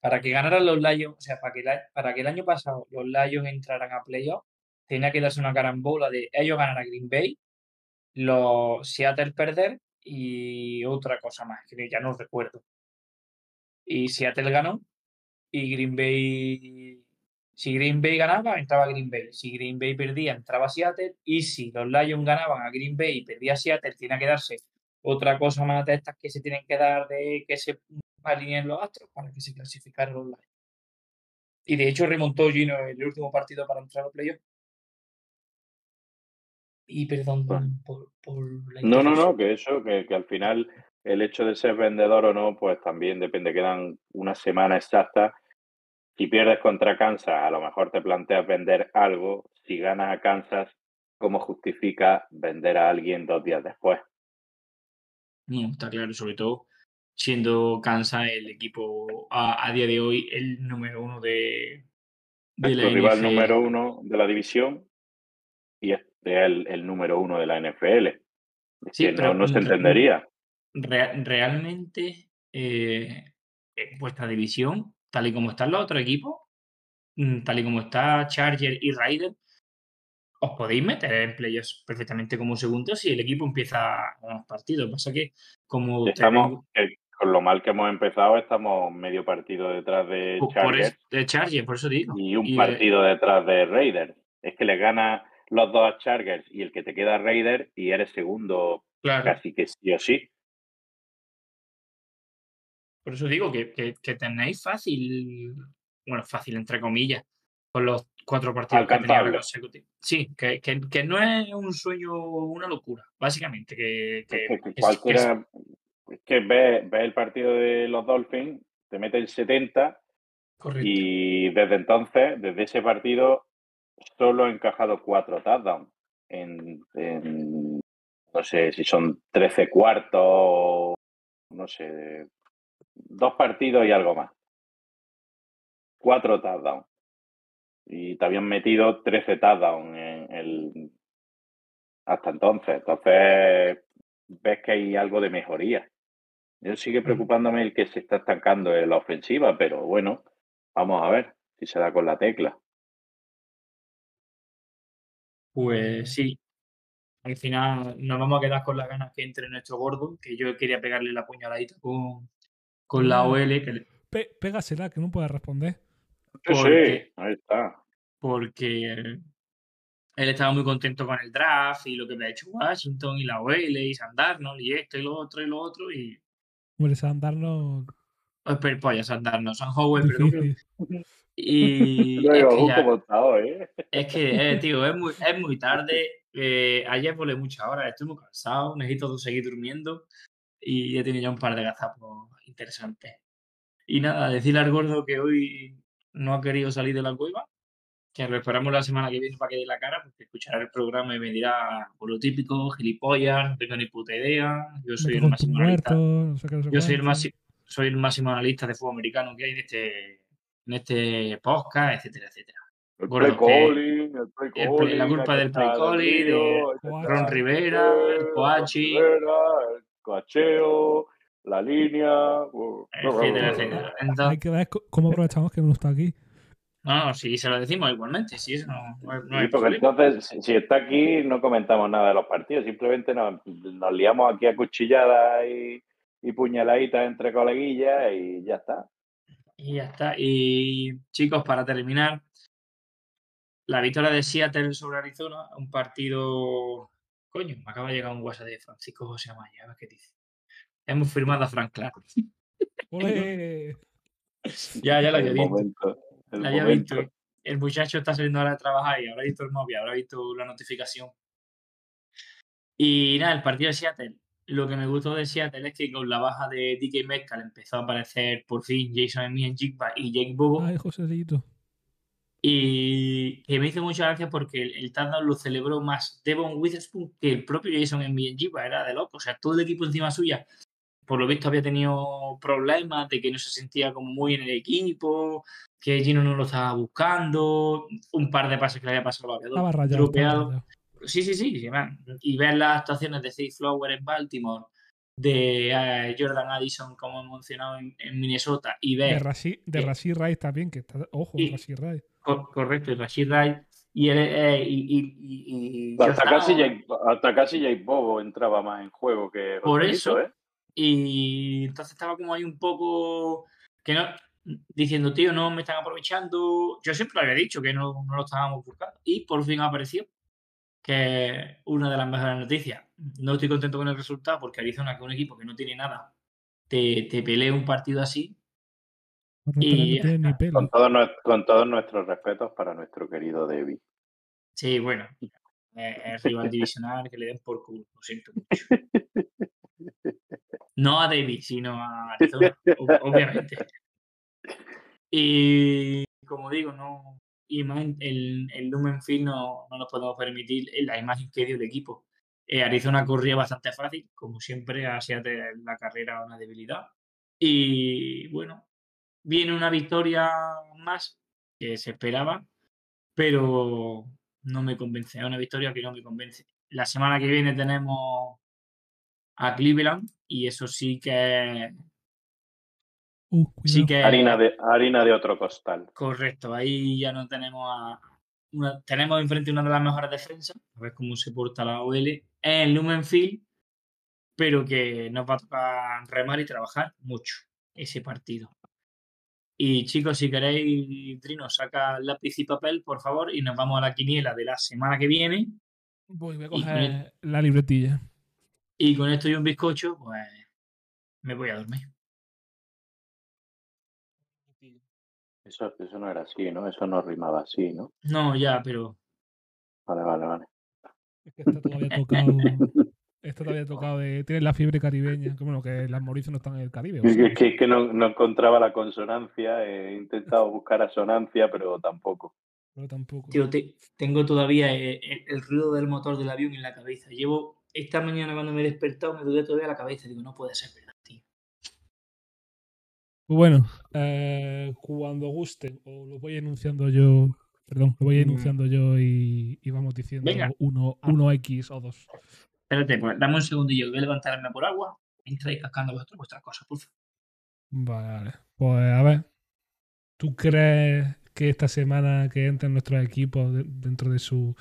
[SPEAKER 1] para que ganaran los Lions, o sea, para que, la- para que el año pasado los Lions entraran a playoff, tenía que darse una carambola de ellos ganar a Green Bay, los Seattle perder y otra cosa más, que ya no recuerdo. Y Seattle ganó y Green Bay, si Green Bay ganaba, entraba Green Bay. Si Green Bay perdía, entraba Seattle. Y si los Lions ganaban a Green Bay y perdía Seattle, tenía que darse otra cosa más de estas que se tienen que dar de que se alineen los astros para que se clasificaran los Lions. Y de hecho remontó Gino el último partido para entrar a playoff. Y perdón por, por la
[SPEAKER 3] No, no, no, que eso, que, que al final el hecho de ser vendedor o no, pues también depende, quedan una semana exacta. Si pierdes contra Kansas, a lo mejor te planteas vender algo. Si ganas a Kansas, ¿cómo justifica vender a alguien dos días después?
[SPEAKER 1] No, está claro, sobre todo siendo Kansas el equipo a, a día de hoy el número uno de, de la
[SPEAKER 3] rival
[SPEAKER 1] NFL.
[SPEAKER 3] número uno de la división y es el, el número uno de la NFL. Es
[SPEAKER 1] Sí,
[SPEAKER 3] que
[SPEAKER 1] pero
[SPEAKER 3] no, no se entendería.
[SPEAKER 1] Re- realmente eh, en vuestra división, tal y como están los otros equipos, mm, tal y como está Charger y Raider, os podéis meter en playoffs perfectamente como segundo si el equipo empieza a ganar partidos. Pasa que como
[SPEAKER 3] Estamos, con lo mal que hemos empezado, estamos medio partido detrás de
[SPEAKER 1] por
[SPEAKER 3] Chargers.
[SPEAKER 1] es- de Charger, por eso digo.
[SPEAKER 3] y un
[SPEAKER 1] Y de-
[SPEAKER 3] partido detrás de Raiders. Es que le gana los dos a Chargers y el que te queda Raiders y eres segundo
[SPEAKER 1] claro,
[SPEAKER 3] casi que sí o sí.
[SPEAKER 1] Por eso digo que, que- que tenéis fácil, bueno, fácil entre comillas, con los cuatro partidos que
[SPEAKER 3] Alcanzable.
[SPEAKER 1] consecutivos. Sí, que, que- que no es un sueño, una locura, básicamente. Que,
[SPEAKER 3] cualquiera, es que ve, ve el partido de los Dolphins, te mete el 70
[SPEAKER 1] correcto.
[SPEAKER 3] y desde entonces, desde ese partido, solo ha encajado cuatro touchdowns en, en no sé si son 13 cuartos, no sé, dos partidos y algo más. Cuatro touchdowns. Y te habían metido 13 touchdowns en el, hasta entonces. Entonces, ves que hay algo de mejoría. Yo sigue preocupándome el que se está estancando en la ofensiva, pero bueno, vamos a ver si se da con la tecla.
[SPEAKER 1] Pues sí. Al final nos vamos a quedar con las ganas que entre nuestro gordo, que yo quería pegarle la puñaladita con, con la OL, que le-
[SPEAKER 2] Pe- pégasela, que no puede responder.
[SPEAKER 3] Sí,
[SPEAKER 1] Porque-
[SPEAKER 3] sí, ahí está.
[SPEAKER 1] porque él estaba muy contento con el draft y lo que había hecho Washington y la OL y Sandarnold y esto y lo otro y lo otro y
[SPEAKER 2] Hombre, San Darno
[SPEAKER 1] oh, pero, pues, Sandarnold, San Howell, perdón. Y
[SPEAKER 3] Yo
[SPEAKER 1] es que,
[SPEAKER 3] "Uh,
[SPEAKER 1] ya-
[SPEAKER 3] hoy, ¿eh?
[SPEAKER 1] es que, eh, tío, es muy, es muy tarde. eh, ayer volé muchas horas, estoy muy cansado, necesito seguir durmiendo y he tenido ya un par de gazapos interesantes. Y nada, decirle al gordo que hoy no ha querido salir de la cueva, que lo esperamos la semana que viene para que dé la cara, porque escuchará el programa y me dirá por lo típico, gilipollas, no tengo ni puta idea, yo soy el máximo analista.
[SPEAKER 2] muertos, no sé qué, no sé
[SPEAKER 1] Yo soy el, máximo, soy el máximo analista de fútbol americano que hay en este, en este podcast, etcétera, etcétera.
[SPEAKER 3] El
[SPEAKER 1] Bueno,
[SPEAKER 3] play
[SPEAKER 1] que-
[SPEAKER 3] calling, el play
[SPEAKER 1] el play- la culpa del play calling, de
[SPEAKER 2] Ron
[SPEAKER 1] Rivera, el Coachi.
[SPEAKER 3] El coacheo, la línea. uh,
[SPEAKER 1] etcétera, etcétera.
[SPEAKER 2] Hay
[SPEAKER 1] Entonces,
[SPEAKER 2] que ver cómo aprovechamos que no está aquí.
[SPEAKER 1] no, no, sí, se lo decimos igualmente, sí, eso no, no hay- no
[SPEAKER 3] Sí,
[SPEAKER 1] hay
[SPEAKER 3] porque entonces, si- si está aquí, no comentamos nada de los partidos, simplemente nos, nos liamos aquí a cuchilladas y, y puñaladitas entre coleguillas y ya está.
[SPEAKER 1] Y ya está. Y chicos, para terminar, la victoria de Seattle sobre Arizona, un partido. Coño, me acaba de llegar un WhatsApp de Francisco José Amaya, a ver qué dice. Hemos firmado a Frank Clark. Ya, ya lo había visto. La había visto. El muchacho está saliendo ahora de trabajar y habrá visto el móvil, habrá visto la notificación. Y nada, el partido de Seattle. Lo que me gustó de Seattle es que con la baja de DK Metcalf empezó a aparecer por fin Jason Smith Jigba y Jake Bobo.
[SPEAKER 2] Ay, Joselito.
[SPEAKER 1] Y que me hizo mucha gracia porque el, el touchdown lo celebró más Devon Witherspoon que el propio Jason Jigba. Era de loco. O sea, todo el equipo encima suya, por lo visto, había tenido problemas de que no se sentía como muy en el equipo, que Gino no lo estaba buscando, un par de pases que le había pasado lo
[SPEAKER 2] Estaba
[SPEAKER 1] había
[SPEAKER 2] rayado. estaba
[SPEAKER 1] dropeado.
[SPEAKER 2] rayado.
[SPEAKER 1] Sí, sí, sí. sí, man. Y ver las actuaciones de Steve Flower en Baltimore, de eh, Jordan Addison, como hemos mencionado, en, en Minnesota, y
[SPEAKER 2] De
[SPEAKER 1] ver,
[SPEAKER 2] Rashid, de
[SPEAKER 1] Eh,
[SPEAKER 2] Rashid Rice también, que está. Ojo,
[SPEAKER 1] y-
[SPEAKER 2] Rashid Rice.
[SPEAKER 1] cor- correcto, y Rashid Wright, y, el, eh, y, y, y- y Josh
[SPEAKER 3] Hasta casi, Jake, hasta casi Jake Bobo entraba más en juego que
[SPEAKER 1] Por eso,
[SPEAKER 3] ¿eh?
[SPEAKER 1] Y entonces estaba como ahí un poco que no diciendo, tío, no me están aprovechando. Yo siempre lo había dicho que no, no lo estábamos buscando. Y por fin apareció. Que es una de las mejores noticias. No estoy contento con el resultado porque Arizona, que es un equipo que no tiene nada, te, te pelea un partido así. Y.
[SPEAKER 3] Con, todos nues- con todos nuestros respetos para nuestro querido Debbie.
[SPEAKER 1] Sí, bueno. Es rival divisional que le den por culo. Lo siento mucho. No a David, sino a Arizona, ob- obviamente. Y como digo, no. Y más en- el, el Lumen Field no, no nos podemos permitir la imagen que dio el equipo. Eh, Arizona corría bastante fácil, como siempre, a Seattle la carrera una debilidad. Y bueno, viene una victoria más que se esperaba, pero no me convence. Es una victoria que no me convence. La semana que viene tenemos a Cleveland y eso sí que
[SPEAKER 2] Uh,
[SPEAKER 1] sí que
[SPEAKER 3] Harina de, harina de otro costal.
[SPEAKER 1] correcto. Ahí ya no tenemos a una- tenemos enfrente una de las mejores defensas, a ver cómo se porta la OL en Lumen Field, pero que nos va a tocar remar y trabajar mucho ese partido. Y chicos, si queréis, Trino, saca lápiz y papel, por favor, y nos vamos a la quiniela de la semana que viene.
[SPEAKER 2] Voy, voy a
[SPEAKER 1] y
[SPEAKER 2] coger la libretilla.
[SPEAKER 1] Y con esto y un bizcocho, pues me voy a dormir.
[SPEAKER 3] Eso, eso no era así, ¿no? Eso no rimaba así, ¿no?
[SPEAKER 1] No, ya, pero
[SPEAKER 3] Vale, vale, vale.
[SPEAKER 2] Es que está todavía tocado. Está todavía tocado de. Tiene la fiebre caribeña. Que bueno, que las Mauricio no están en el Caribe. o
[SPEAKER 3] Es que, es que no, no encontraba la consonancia, he intentado buscar asonancia, pero tampoco.
[SPEAKER 2] pero tampoco.
[SPEAKER 1] tío, te- tengo todavía eh, el, el ruido del motor del avión en la cabeza. Llevo esta mañana cuando me he despertado me duele todavía la cabeza. Digo, no puede ser verdad, tío.
[SPEAKER 2] Pues bueno, eh, cuando gusten, o lo voy enunciando yo, perdón, lo voy
[SPEAKER 1] Mm.
[SPEAKER 2] enunciando yo y, y vamos diciendo
[SPEAKER 1] Venga.
[SPEAKER 2] uno,
[SPEAKER 1] Ah.
[SPEAKER 2] uno X o dos.
[SPEAKER 1] Espérate, pues dame un segundillo. Voy a levantarme por agua. Entráis cascando vosotros vuestras cosas, por favor.
[SPEAKER 2] Vale, pues a ver, ¿tú crees que esta semana que entren nuestros equipos de- dentro de su...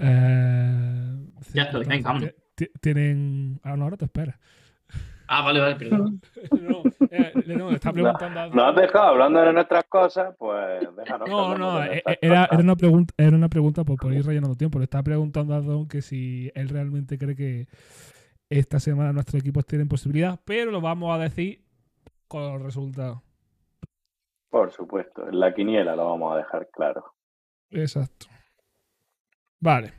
[SPEAKER 2] eh,
[SPEAKER 1] Ya estoy, venga,
[SPEAKER 2] Tienen... Ah, no, ahora te esperas.
[SPEAKER 1] Ah, vale, vale, perdón.
[SPEAKER 2] No, eh, no, está preguntando... a-
[SPEAKER 3] Nos has dejado hablando de nuestras cosas, pues déjanos.
[SPEAKER 2] No, no, eh, eh, era, era una pregunta, era una pregunta por, por ir rellenando tiempo. Le estaba preguntando a Don que si él realmente cree que esta semana nuestros equipos tienen posibilidad, pero lo vamos a decir con los resultados.
[SPEAKER 3] Por supuesto, en la quiniela lo vamos a dejar claro.
[SPEAKER 2] Exacto. Vale.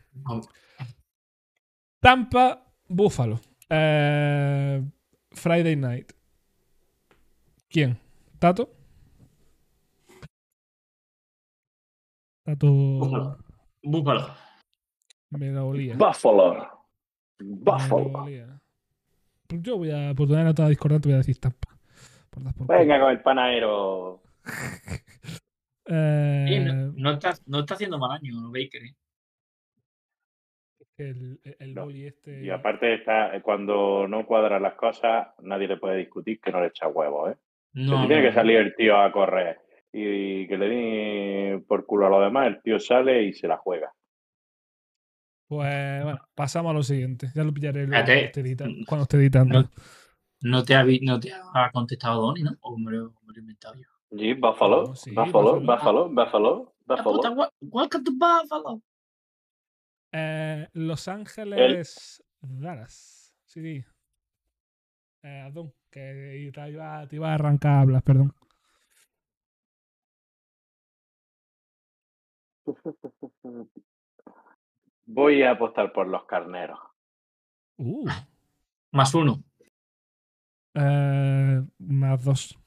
[SPEAKER 2] Tampa, Buffalo. Eh, Friday night. ¿Quién? ¿Tato? Tato
[SPEAKER 1] Búfalo. Búfalo.
[SPEAKER 2] me la olía.
[SPEAKER 3] Buffalo. Buffalo.
[SPEAKER 2] yo voy a, por tener una nota discordante, voy a decir Tampa. Por por.
[SPEAKER 3] Venga con el panadero.
[SPEAKER 2] Eh,
[SPEAKER 1] Eh, no, no está, no está haciendo mal año Baker, ¿eh?
[SPEAKER 2] el el
[SPEAKER 3] No.
[SPEAKER 2] boli este.
[SPEAKER 3] Y aparte, está, cuando no cuadran las cosas, nadie le puede discutir que no le echa huevos, ¿eh?
[SPEAKER 1] No,
[SPEAKER 3] si tiene
[SPEAKER 1] no,
[SPEAKER 3] que salir el tío a correr y que le den por culo a los demás, el tío sale y se la juega.
[SPEAKER 2] Pues bueno, pasamos a lo siguiente. Ya lo pillaré luego
[SPEAKER 1] Espérate.
[SPEAKER 2] cuando esté edita- cuando esté editando.
[SPEAKER 1] No. No te ha, no te ha contestado Donny, ¿no? O me lo, me lo he inventado yo.
[SPEAKER 3] Sí, Buffalo,
[SPEAKER 2] sí,
[SPEAKER 3] Buffalo,
[SPEAKER 2] Buffalo.
[SPEAKER 3] Buffalo,
[SPEAKER 1] puta,
[SPEAKER 3] Buffalo.
[SPEAKER 1] welcome to Buffalo.
[SPEAKER 2] Eh, Los Ángeles Dallas. Sí, sí. Eh, Adón, que te iba, te iba a arrancar a hablar, perdón.
[SPEAKER 3] Voy a apostar por los carneros.
[SPEAKER 2] Uh,
[SPEAKER 1] Más uno.
[SPEAKER 2] eh, más dos.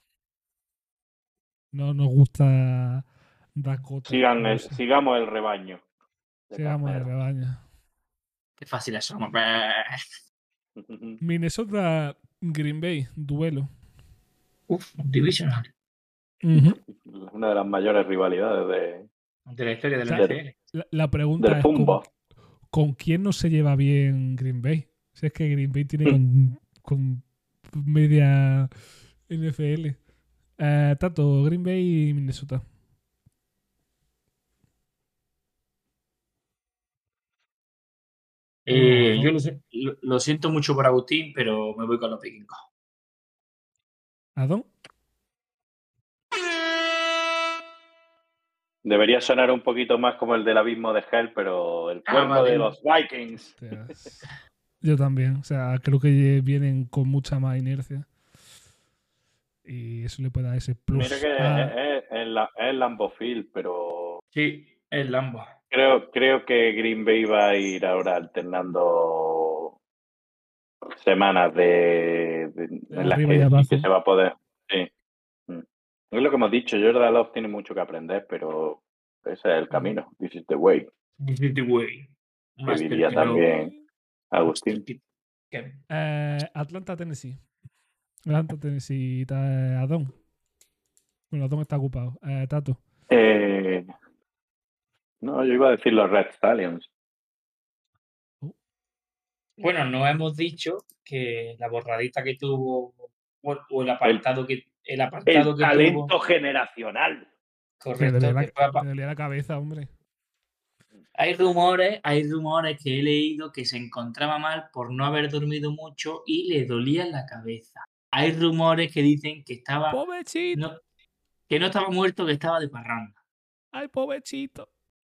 [SPEAKER 2] No nos gusta Dakota.
[SPEAKER 3] Sigan el- sigamos el rebaño.
[SPEAKER 2] Sigamos el rebaño.
[SPEAKER 1] Qué fácil es.
[SPEAKER 2] Minnesota Green Bay, duelo.
[SPEAKER 1] Uf, divisional.
[SPEAKER 3] Una de las mayores rivalidades de,
[SPEAKER 1] De la historia de la
[SPEAKER 2] Claro.
[SPEAKER 1] NFL.
[SPEAKER 2] La, la pregunta
[SPEAKER 3] del
[SPEAKER 2] es: ¿con, quién no se lleva bien Green Bay? Si es que Green Bay tiene
[SPEAKER 3] Mm.
[SPEAKER 2] con, con media NFL. Eh, Tato, Green Bay y Minnesota.
[SPEAKER 1] Eh,
[SPEAKER 2] No.
[SPEAKER 1] yo lo, sé- lo- lo siento mucho por Agustín, pero me voy con los vikingos.
[SPEAKER 2] ¿Adón?
[SPEAKER 3] Debería sonar un poquito más como el del abismo de Hell, pero el
[SPEAKER 1] Ah,
[SPEAKER 3] cuerpo de los Vikings.
[SPEAKER 2] Yo también. O sea, creo que vienen con mucha más inercia. Y eso le puede dar ese plus.
[SPEAKER 3] Mira que es, es es Field, pero
[SPEAKER 1] Sí, el Lambo.
[SPEAKER 3] creo, creo que Green Bay va a ir ahora alternando semanas de, de-
[SPEAKER 2] De
[SPEAKER 3] en las que, que se va a poder. Sí. Mm. Es lo que hemos dicho, Jordan Love tiene mucho que aprender, pero ese es el camino. This is the way.
[SPEAKER 1] This is the way.
[SPEAKER 3] Que
[SPEAKER 1] Master
[SPEAKER 3] diría también Agustín.
[SPEAKER 1] Que-
[SPEAKER 2] eh, Atlanta, Tennessee. Atlanta, Tennessee. ta- Adón. Bueno, Adón está ocupado. Eh, Tato.
[SPEAKER 3] Eh, no, yo iba a decir los Red Stallions.
[SPEAKER 1] Bueno, no hemos dicho que la borradita que tuvo o, o el apartado que el apartado
[SPEAKER 3] El
[SPEAKER 1] que
[SPEAKER 3] talento
[SPEAKER 1] tuvo
[SPEAKER 3] generacional.
[SPEAKER 2] Me
[SPEAKER 1] correcto
[SPEAKER 2] dolía,
[SPEAKER 1] que fue a
[SPEAKER 2] la, me dolía la cabeza, hombre.
[SPEAKER 1] hay rumores hay rumores que he leído que se encontraba mal por no haber dormido mucho y le dolía la cabeza hay rumores que dicen que estaba
[SPEAKER 2] Pobrecito.
[SPEAKER 1] no, que no estaba muerto que estaba de parranda
[SPEAKER 2] Ay, pobrecito.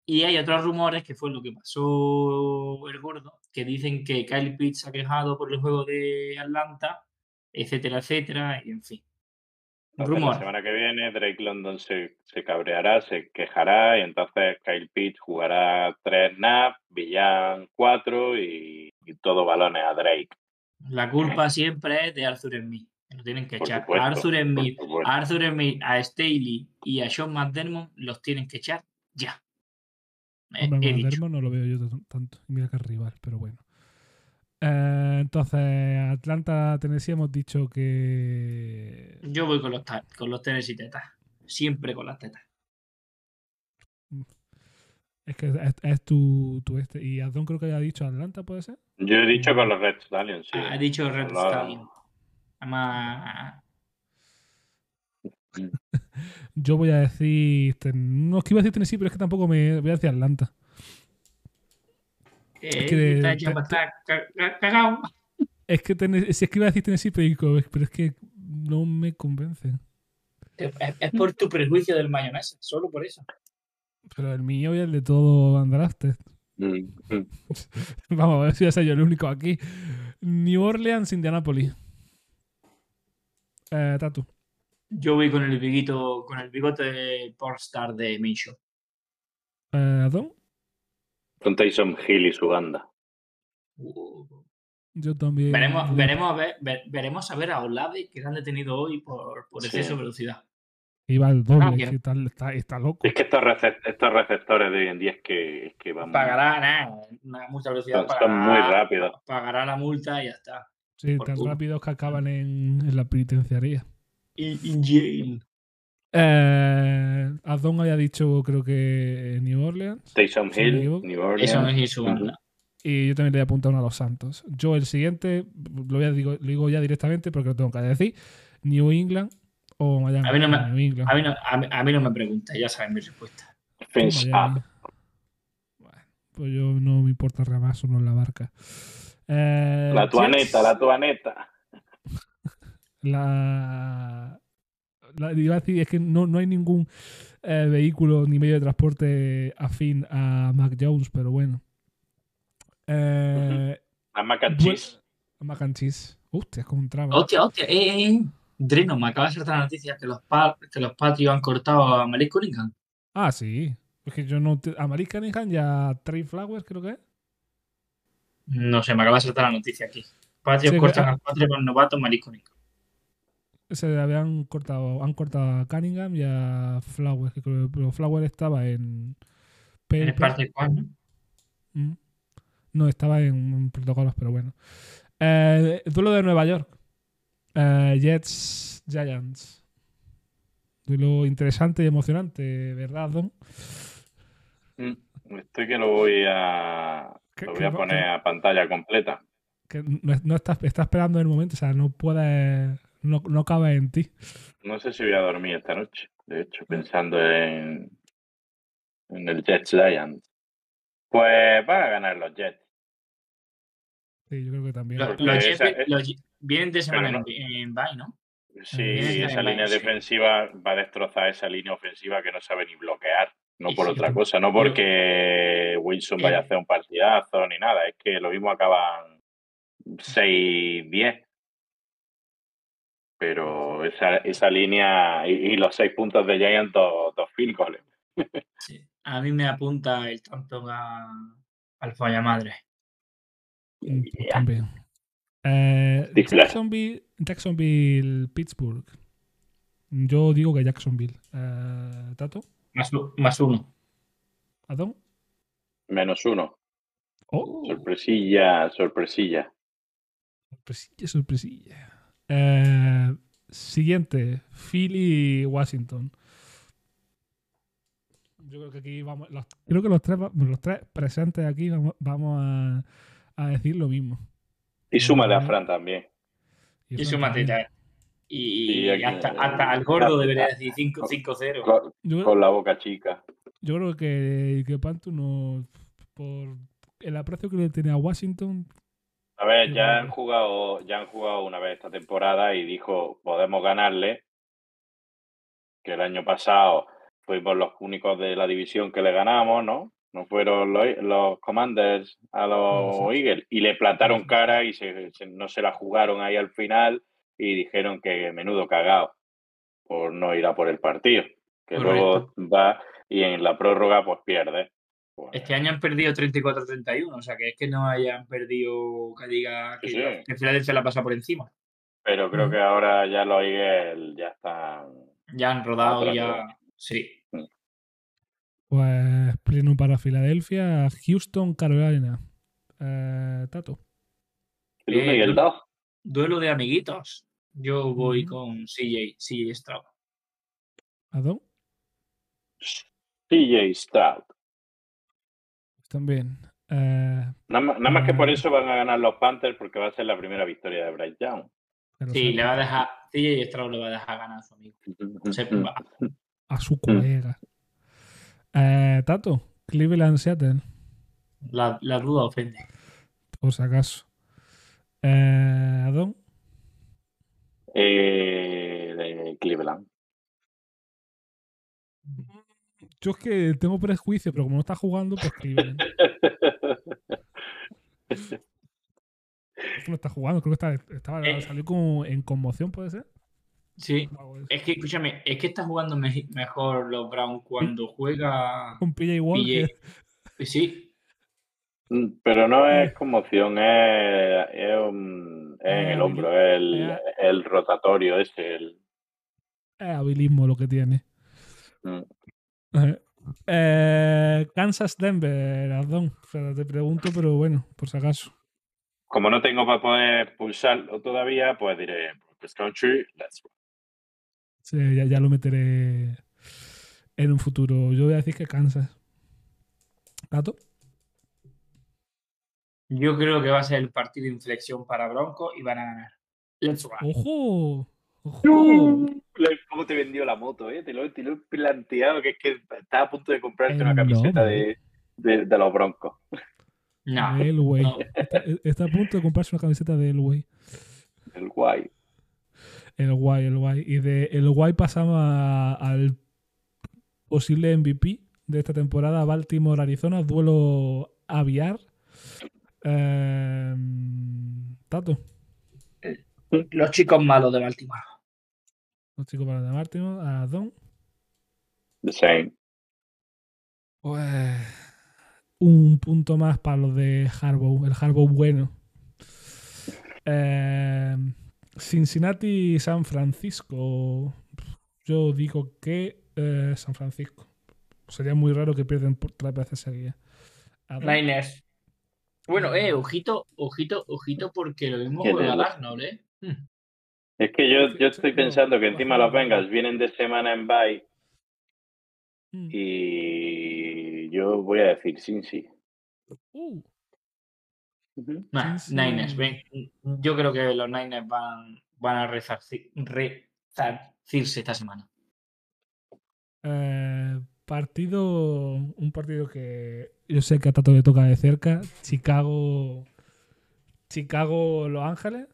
[SPEAKER 1] Y hay otros rumores, que fue lo que pasó el gordo, que dicen que Kyle Pitts se ha quejado por el juego de Atlanta, etcétera, etcétera, y en fin.
[SPEAKER 3] Entonces, la
[SPEAKER 1] Rumores.
[SPEAKER 3] semana que viene Drake London se, se cabreará, se quejará y entonces Kyle Pitts jugará tres snaps, Villan cuatro y, y todo balones a Drake.
[SPEAKER 1] La culpa siempre es de Arthur Smith. Lo tienen que
[SPEAKER 3] Por
[SPEAKER 1] echar.
[SPEAKER 3] supuesto,
[SPEAKER 1] a Arthur Smith, a Arthur Smith, a Staley y a Sean McDermott los tienen que echar ya. Eh,
[SPEAKER 2] Hombre. Dermo no lo veo yo tanto. Mira que es rival, pero bueno. Eh, entonces, Atlanta, Tennessee, hemos dicho que.
[SPEAKER 1] Yo voy con los, con los Tennessee tetas. Siempre con las tetas.
[SPEAKER 2] Es que es, es tu, tu este. Y Adón creo que haya dicho Atlanta, ¿puede ser?
[SPEAKER 3] Yo he dicho con los Red Stallions, sí.
[SPEAKER 1] Ha dicho Red
[SPEAKER 3] los-
[SPEAKER 1] Stallion. Además,
[SPEAKER 2] Yo voy a decir. ten- No es que iba a decir Tennessee, pero es que tampoco me. Voy a decir Atlanta.
[SPEAKER 1] eh,
[SPEAKER 2] que
[SPEAKER 1] está cagao.
[SPEAKER 2] Es que Tennessee, si es que iba a decir Tennessee, pero, pero es que no me convencen.
[SPEAKER 1] Es, es por tu prejuicio del mayonesa, solo por eso.
[SPEAKER 2] Pero el mío y el de todo Andrafted.
[SPEAKER 3] Mm, mm.
[SPEAKER 2] Vamos a ver si voy a ser yo el único aquí. New Orleans, Indianapolis. Eh, Tatu.
[SPEAKER 1] Yo voy con el biguito, con el bigote de pornstar de Minshew.
[SPEAKER 2] Eh, Adón.
[SPEAKER 3] Con Tyson Hill y su banda.
[SPEAKER 1] Uh,
[SPEAKER 2] Yo también.
[SPEAKER 1] veremos, veremos, a ver, ver- veremos a ver a Olave que le han detenido hoy por, por
[SPEAKER 3] Sí.
[SPEAKER 1] exceso de velocidad.
[SPEAKER 2] Iba al doble, es que está, está, está loco.
[SPEAKER 3] Es que estos, recep- estos receptores de hoy en día es que, es que van
[SPEAKER 1] Pagará nada, una mucha velocidad.
[SPEAKER 3] son, son
[SPEAKER 1] pagará-
[SPEAKER 3] muy rápidos.
[SPEAKER 1] Pagará la multa y ya está.
[SPEAKER 2] Sí,
[SPEAKER 1] por
[SPEAKER 2] tan rápidos que acaban en, en la penitenciaría.
[SPEAKER 1] In, jail.
[SPEAKER 2] Eh, Adón había dicho, creo que New Orleans. Sí, me
[SPEAKER 3] Hill. New Orleans.
[SPEAKER 1] Eso no es su banda.
[SPEAKER 2] Y yo también le he apuntado uno a los Santos. Yo el siguiente, lo, voy a digo, lo digo ya directamente porque lo tengo que decir. New England o Miami.
[SPEAKER 1] A mí no me-
[SPEAKER 2] New England.
[SPEAKER 1] A mí, no, a, mí, a mí no me preguntes, ya saben mi respuesta.
[SPEAKER 3] Fence
[SPEAKER 2] Miami.
[SPEAKER 3] up.
[SPEAKER 2] Bueno, pues yo no me importa más uno en la barca. Eh,
[SPEAKER 3] La tuaneta, la tuaneta.
[SPEAKER 2] la, la- iba a decir, es que no, no hay ningún eh, vehículo ni medio de transporte afín a Mac Jones, pero bueno. Eh,
[SPEAKER 3] La mac and cheese.
[SPEAKER 2] Mac and cheese. Hostia, es como un traba.
[SPEAKER 1] Hostia, hostia, eh, eh, eh. Dreno, me acaba de saltar la noticia que los, pa- que los Patriots han cortado a Malik Cunningham.
[SPEAKER 2] Ah, sí. Es que yo no. Te... A Malik Cunningham y a Trey Flowers, creo que es.
[SPEAKER 1] No sé, me acaba de saltar la noticia aquí. Patriots
[SPEAKER 2] Sí,
[SPEAKER 1] cortan
[SPEAKER 2] que-
[SPEAKER 1] al Patriot novato Malik Cunningham.
[SPEAKER 2] Se habían cortado. Han cortado a Cunningham y a Flowers. Que creo, Flowers estaba en.
[SPEAKER 1] En
[SPEAKER 2] paper.
[SPEAKER 1] parte cual, ¿no?
[SPEAKER 2] Mm. No, estaba en, en protocolos, pero bueno. Eh, duelo de Nueva York. Eh, Jets Giants. Duelo interesante y emocionante, ¿verdad, Don?
[SPEAKER 3] Mm, Estoy que lo voy a. Lo voy a poner a pantalla completa.
[SPEAKER 2] Que no, no estás, estás esperando el momento, o sea, no puedes. No, no cabe en ti.
[SPEAKER 3] No sé si voy a dormir esta noche. De hecho, pensando en. En el Jets Giants. Pues van a ganar los Jets.
[SPEAKER 2] Sí, yo creo que también.
[SPEAKER 1] Jets los Jets vienen de semana
[SPEAKER 3] no-
[SPEAKER 1] en, en bye, ¿no?
[SPEAKER 3] Sí, esa línea
[SPEAKER 1] sí.
[SPEAKER 3] defensiva va a destrozar esa línea ofensiva que no sabe ni bloquear. No
[SPEAKER 1] Y
[SPEAKER 3] por
[SPEAKER 1] sí,
[SPEAKER 3] otra cosa, no porque Wilson vaya a hacer un partidazo ni nada. Es que lo mismo acaban 6-10. Pero esa, esa línea y, y los seis puntos de Giants, dos, dos field goals.
[SPEAKER 1] Sí. A mí me apunta el tanto a, al falla madre.
[SPEAKER 2] Pues también. Eh. Jacksonville, Jacksonville, Pittsburgh. Yo digo que Jacksonville. Eh, ¿Tato?
[SPEAKER 1] Más, uno.
[SPEAKER 2] ¿Adón?
[SPEAKER 3] Menos uno.
[SPEAKER 2] Oh,
[SPEAKER 3] Sorpresilla, sorpresilla.
[SPEAKER 2] sorpresilla, sorpresilla. Eh, siguiente, Philly, Washington. Yo creo que aquí vamos. los- creo que los tres, los tres presentes aquí vamos, vamos a, a decir lo mismo.
[SPEAKER 3] Y súmale a. Fran también.
[SPEAKER 1] Y su
[SPEAKER 2] también.
[SPEAKER 1] Y,
[SPEAKER 3] Y aquí-
[SPEAKER 1] hasta, hasta el gordo debería decir 5 5-0.
[SPEAKER 3] Con, con la boca chica.
[SPEAKER 2] yo creo que, que Pantu no. Por el aprecio que le tiene a Washington.
[SPEAKER 3] A ver, ya han jugado, ya han jugado una vez esta temporada y dijo podemos ganarle. Que el año pasado fuimos los únicos de la división que le ganamos, ¿no? No fueron los, los Commanders a los
[SPEAKER 2] sí.
[SPEAKER 3] Eagles y le plantaron cara y se, se- no se la jugaron ahí al final y dijeron que menudo cagado por no ir a por el partido. Que luego va y en la prórroga pues pierde. Pues,
[SPEAKER 1] Este año han perdido 34-31, o sea que es que no hayan perdido que diga que,
[SPEAKER 3] Sí,
[SPEAKER 1] que Filadelfia la pasa por encima.
[SPEAKER 3] pero creo
[SPEAKER 2] Ujú.
[SPEAKER 3] que ahora ya los Eagles ya están
[SPEAKER 1] Ya han rodado, ya. Sí.
[SPEAKER 2] Pues pleno para Filadelfia, Houston, Carolina. Eh, Tato.
[SPEAKER 3] El 1
[SPEAKER 1] Eh,
[SPEAKER 3] y el
[SPEAKER 1] du-
[SPEAKER 3] 2.
[SPEAKER 1] Duelo de amiguitos. Yo voy
[SPEAKER 2] Ujú.
[SPEAKER 1] con CJ, CJ Stroud.
[SPEAKER 2] Adon.
[SPEAKER 3] CJ Stroud.
[SPEAKER 2] También. Eh,
[SPEAKER 3] Nada más, nada más que por
[SPEAKER 2] Ah.
[SPEAKER 3] eso van a ganar los Panthers porque va a ser la primera victoria de Bryce Young.
[SPEAKER 1] Sí,
[SPEAKER 2] sí,
[SPEAKER 1] le va a dejar, CJ Stroud le va a dejar ganar a su amigo.
[SPEAKER 2] A su
[SPEAKER 3] Mm.
[SPEAKER 2] colega. Eh, Tato, Cleveland Seattle,
[SPEAKER 1] La, la duda ofende.
[SPEAKER 2] por si acaso. Eh, Adon.
[SPEAKER 3] Eh, de Cleveland.
[SPEAKER 2] Yo es que tengo prejuicio, pero como no está jugando, pues Cleveland. Es que no está jugando, creo que está, estaba,
[SPEAKER 1] Eh.
[SPEAKER 2] salió como en conmoción, ¿puede ser?
[SPEAKER 1] Sí. Es que, escúchame, es que está jugando me- mejor los Browns cuando juega.
[SPEAKER 2] Con PJ Walker.
[SPEAKER 1] Sí,
[SPEAKER 3] Mm, Pero no es conmoción, es, es, un- es en
[SPEAKER 2] Eh,
[SPEAKER 3] el hombro, es el,
[SPEAKER 2] eh.
[SPEAKER 3] el rotatorio ese. El,
[SPEAKER 2] Es habilismo lo que tiene.
[SPEAKER 3] mm.
[SPEAKER 2] Eh, eh, Kansas Denver, Adon. O sea, te pregunto, pero bueno, por si acaso.
[SPEAKER 3] Como no tengo para poder pulsarlo todavía, pues diré, pues country, let's go.
[SPEAKER 2] Sí, ya, ya lo meteré en un futuro. Yo voy a decir que Kansas. Tato.
[SPEAKER 1] yo creo que va a ser el partido de inflexión para Broncos y van a ganar. Let's go.
[SPEAKER 2] ¡Ojo! ¡Ojo!
[SPEAKER 3] ¿Cómo te vendió la moto? Eh? Te, lo, te lo he planteado, que es que estaba a punto de comprarte una
[SPEAKER 2] Enorme.
[SPEAKER 3] camiseta de, de, de los broncos.
[SPEAKER 1] No,
[SPEAKER 2] Elway.
[SPEAKER 1] no.
[SPEAKER 2] Está, está a punto de comprarse una camiseta de Elway.
[SPEAKER 3] El guay.
[SPEAKER 2] El guay, el guay. Y de el guay pasamos a- al posible MVP de esta temporada, Baltimore-Arizona, duelo aviar. Eh, Tato,
[SPEAKER 1] Los chicos malos de Baltimore.
[SPEAKER 2] los chicos para de Martin, a Don.
[SPEAKER 3] The same.
[SPEAKER 2] Pues un punto más para los de Harbaugh, el Harbaugh bueno. Eh, Cincinnati San Francisco. Yo digo que eh, San Francisco. Sería muy raro que pierdan por tres veces seguidas.
[SPEAKER 1] Niners. Bueno, eh, ojito, ojito, ojito, porque lo mismo
[SPEAKER 3] ¿Qué
[SPEAKER 1] juega
[SPEAKER 3] tal?
[SPEAKER 1] Arnold, eh. Hmm.
[SPEAKER 3] Es que yo, yo estoy pensando que encima los. Bengals vienen de semana en bye
[SPEAKER 2] Mm.
[SPEAKER 3] y yo voy a decir Cincy.
[SPEAKER 2] Uh,
[SPEAKER 1] Nah,
[SPEAKER 2] Sí, sí.
[SPEAKER 1] Niners, ven. Yo creo que los Niners van, van a resarci- resarcirse esta semana.
[SPEAKER 2] eh, partido. Un partido que yo sé que a Tato le toca de cerca. Chicago. Chicago, Los Ángeles.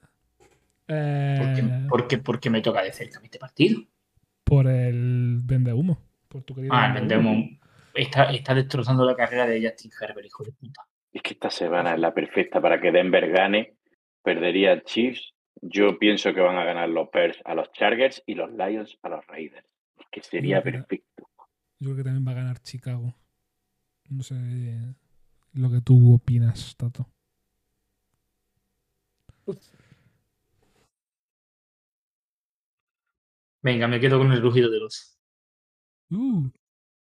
[SPEAKER 2] Eh,
[SPEAKER 1] ¿Por qué, por qué- por qué me toca de cerca este partido?
[SPEAKER 2] por el vende humo. Por tu querido
[SPEAKER 1] Ah, el
[SPEAKER 2] Vendehumo.
[SPEAKER 1] Vendemo está, está destrozando la carrera de Justin Herbert, hijo de puta.
[SPEAKER 3] Es que esta semana es la perfecta para que Denver gane. Perdería Chiefs. Yo pienso que van a ganar los Bears a los Chargers y los Lions a los Raiders. Que sería
[SPEAKER 2] que-
[SPEAKER 3] perfecto.
[SPEAKER 2] Yo creo que también va a ganar Chicago. No sé lo que tú opinas, Tato.
[SPEAKER 1] Venga, me quedo con el rugido de los.
[SPEAKER 2] Uh.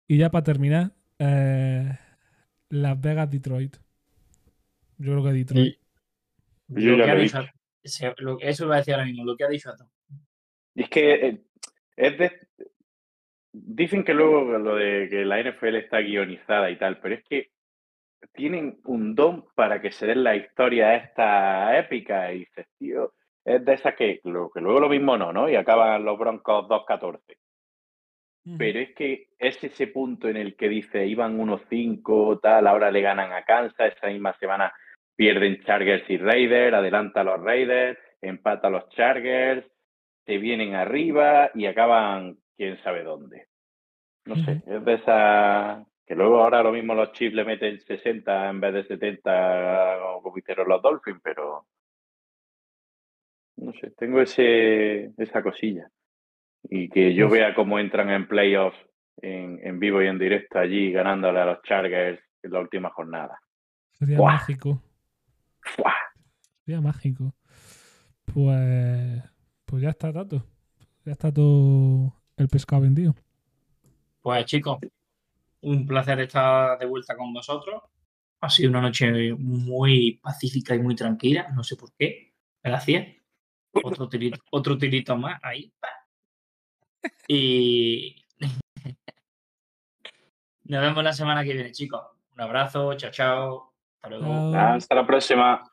[SPEAKER 2] Y ya para terminar, eh, Las Vegas, Detroit. Yo creo que Detroit.
[SPEAKER 3] Yo
[SPEAKER 1] Lo
[SPEAKER 3] ya
[SPEAKER 1] que ha
[SPEAKER 3] lo he
[SPEAKER 1] dicho- se- lo- eso iba a decir ahora mismo, lo que ha dicho Atom.
[SPEAKER 3] Es que eh, es de... Dicen que luego lo de que la NFL está guionizada y tal, pero es que tienen un don para que se den la historia esta épica y dices, tío, es de esas que, lo, que luego lo mismo no, ¿no? Y acaban los Broncos 2-14.
[SPEAKER 2] Ujú.
[SPEAKER 3] Pero es que es ese punto en el que dice, iban unos 5, tal, ahora le ganan a Kansas, esa misma semana pierden Chargers y Raiders, adelanta a los Raiders, empata a los Chargers, se vienen arriba y acaban quién sabe dónde. No sé, es de esa que luego ahora lo mismo los Chiefs le meten 60 en vez de 70 como hicieron los Dolphins, pero no sé, tengo ese esa cosilla. Y que yo vea cómo entran en playoffs en, en vivo y en directo allí ganándole a los Chargers en la última jornada.
[SPEAKER 2] Sería
[SPEAKER 3] ¡Buah!
[SPEAKER 2] mágico.
[SPEAKER 3] ¡Fua!
[SPEAKER 2] Sería mágico. Pues, pues ya está, Tato. Ya está todo el pescado vendido.
[SPEAKER 1] Pues chicos, un placer estar de vuelta con vosotros. Ha sido una noche muy pacífica y muy tranquila, no sé por qué. Gracias. Otro tirito, otro tirito más ahí. Y nos vemos la semana que viene, chicos. Un abrazo, chao, chao. Hasta luego.
[SPEAKER 2] Chao.
[SPEAKER 3] Hasta la próxima.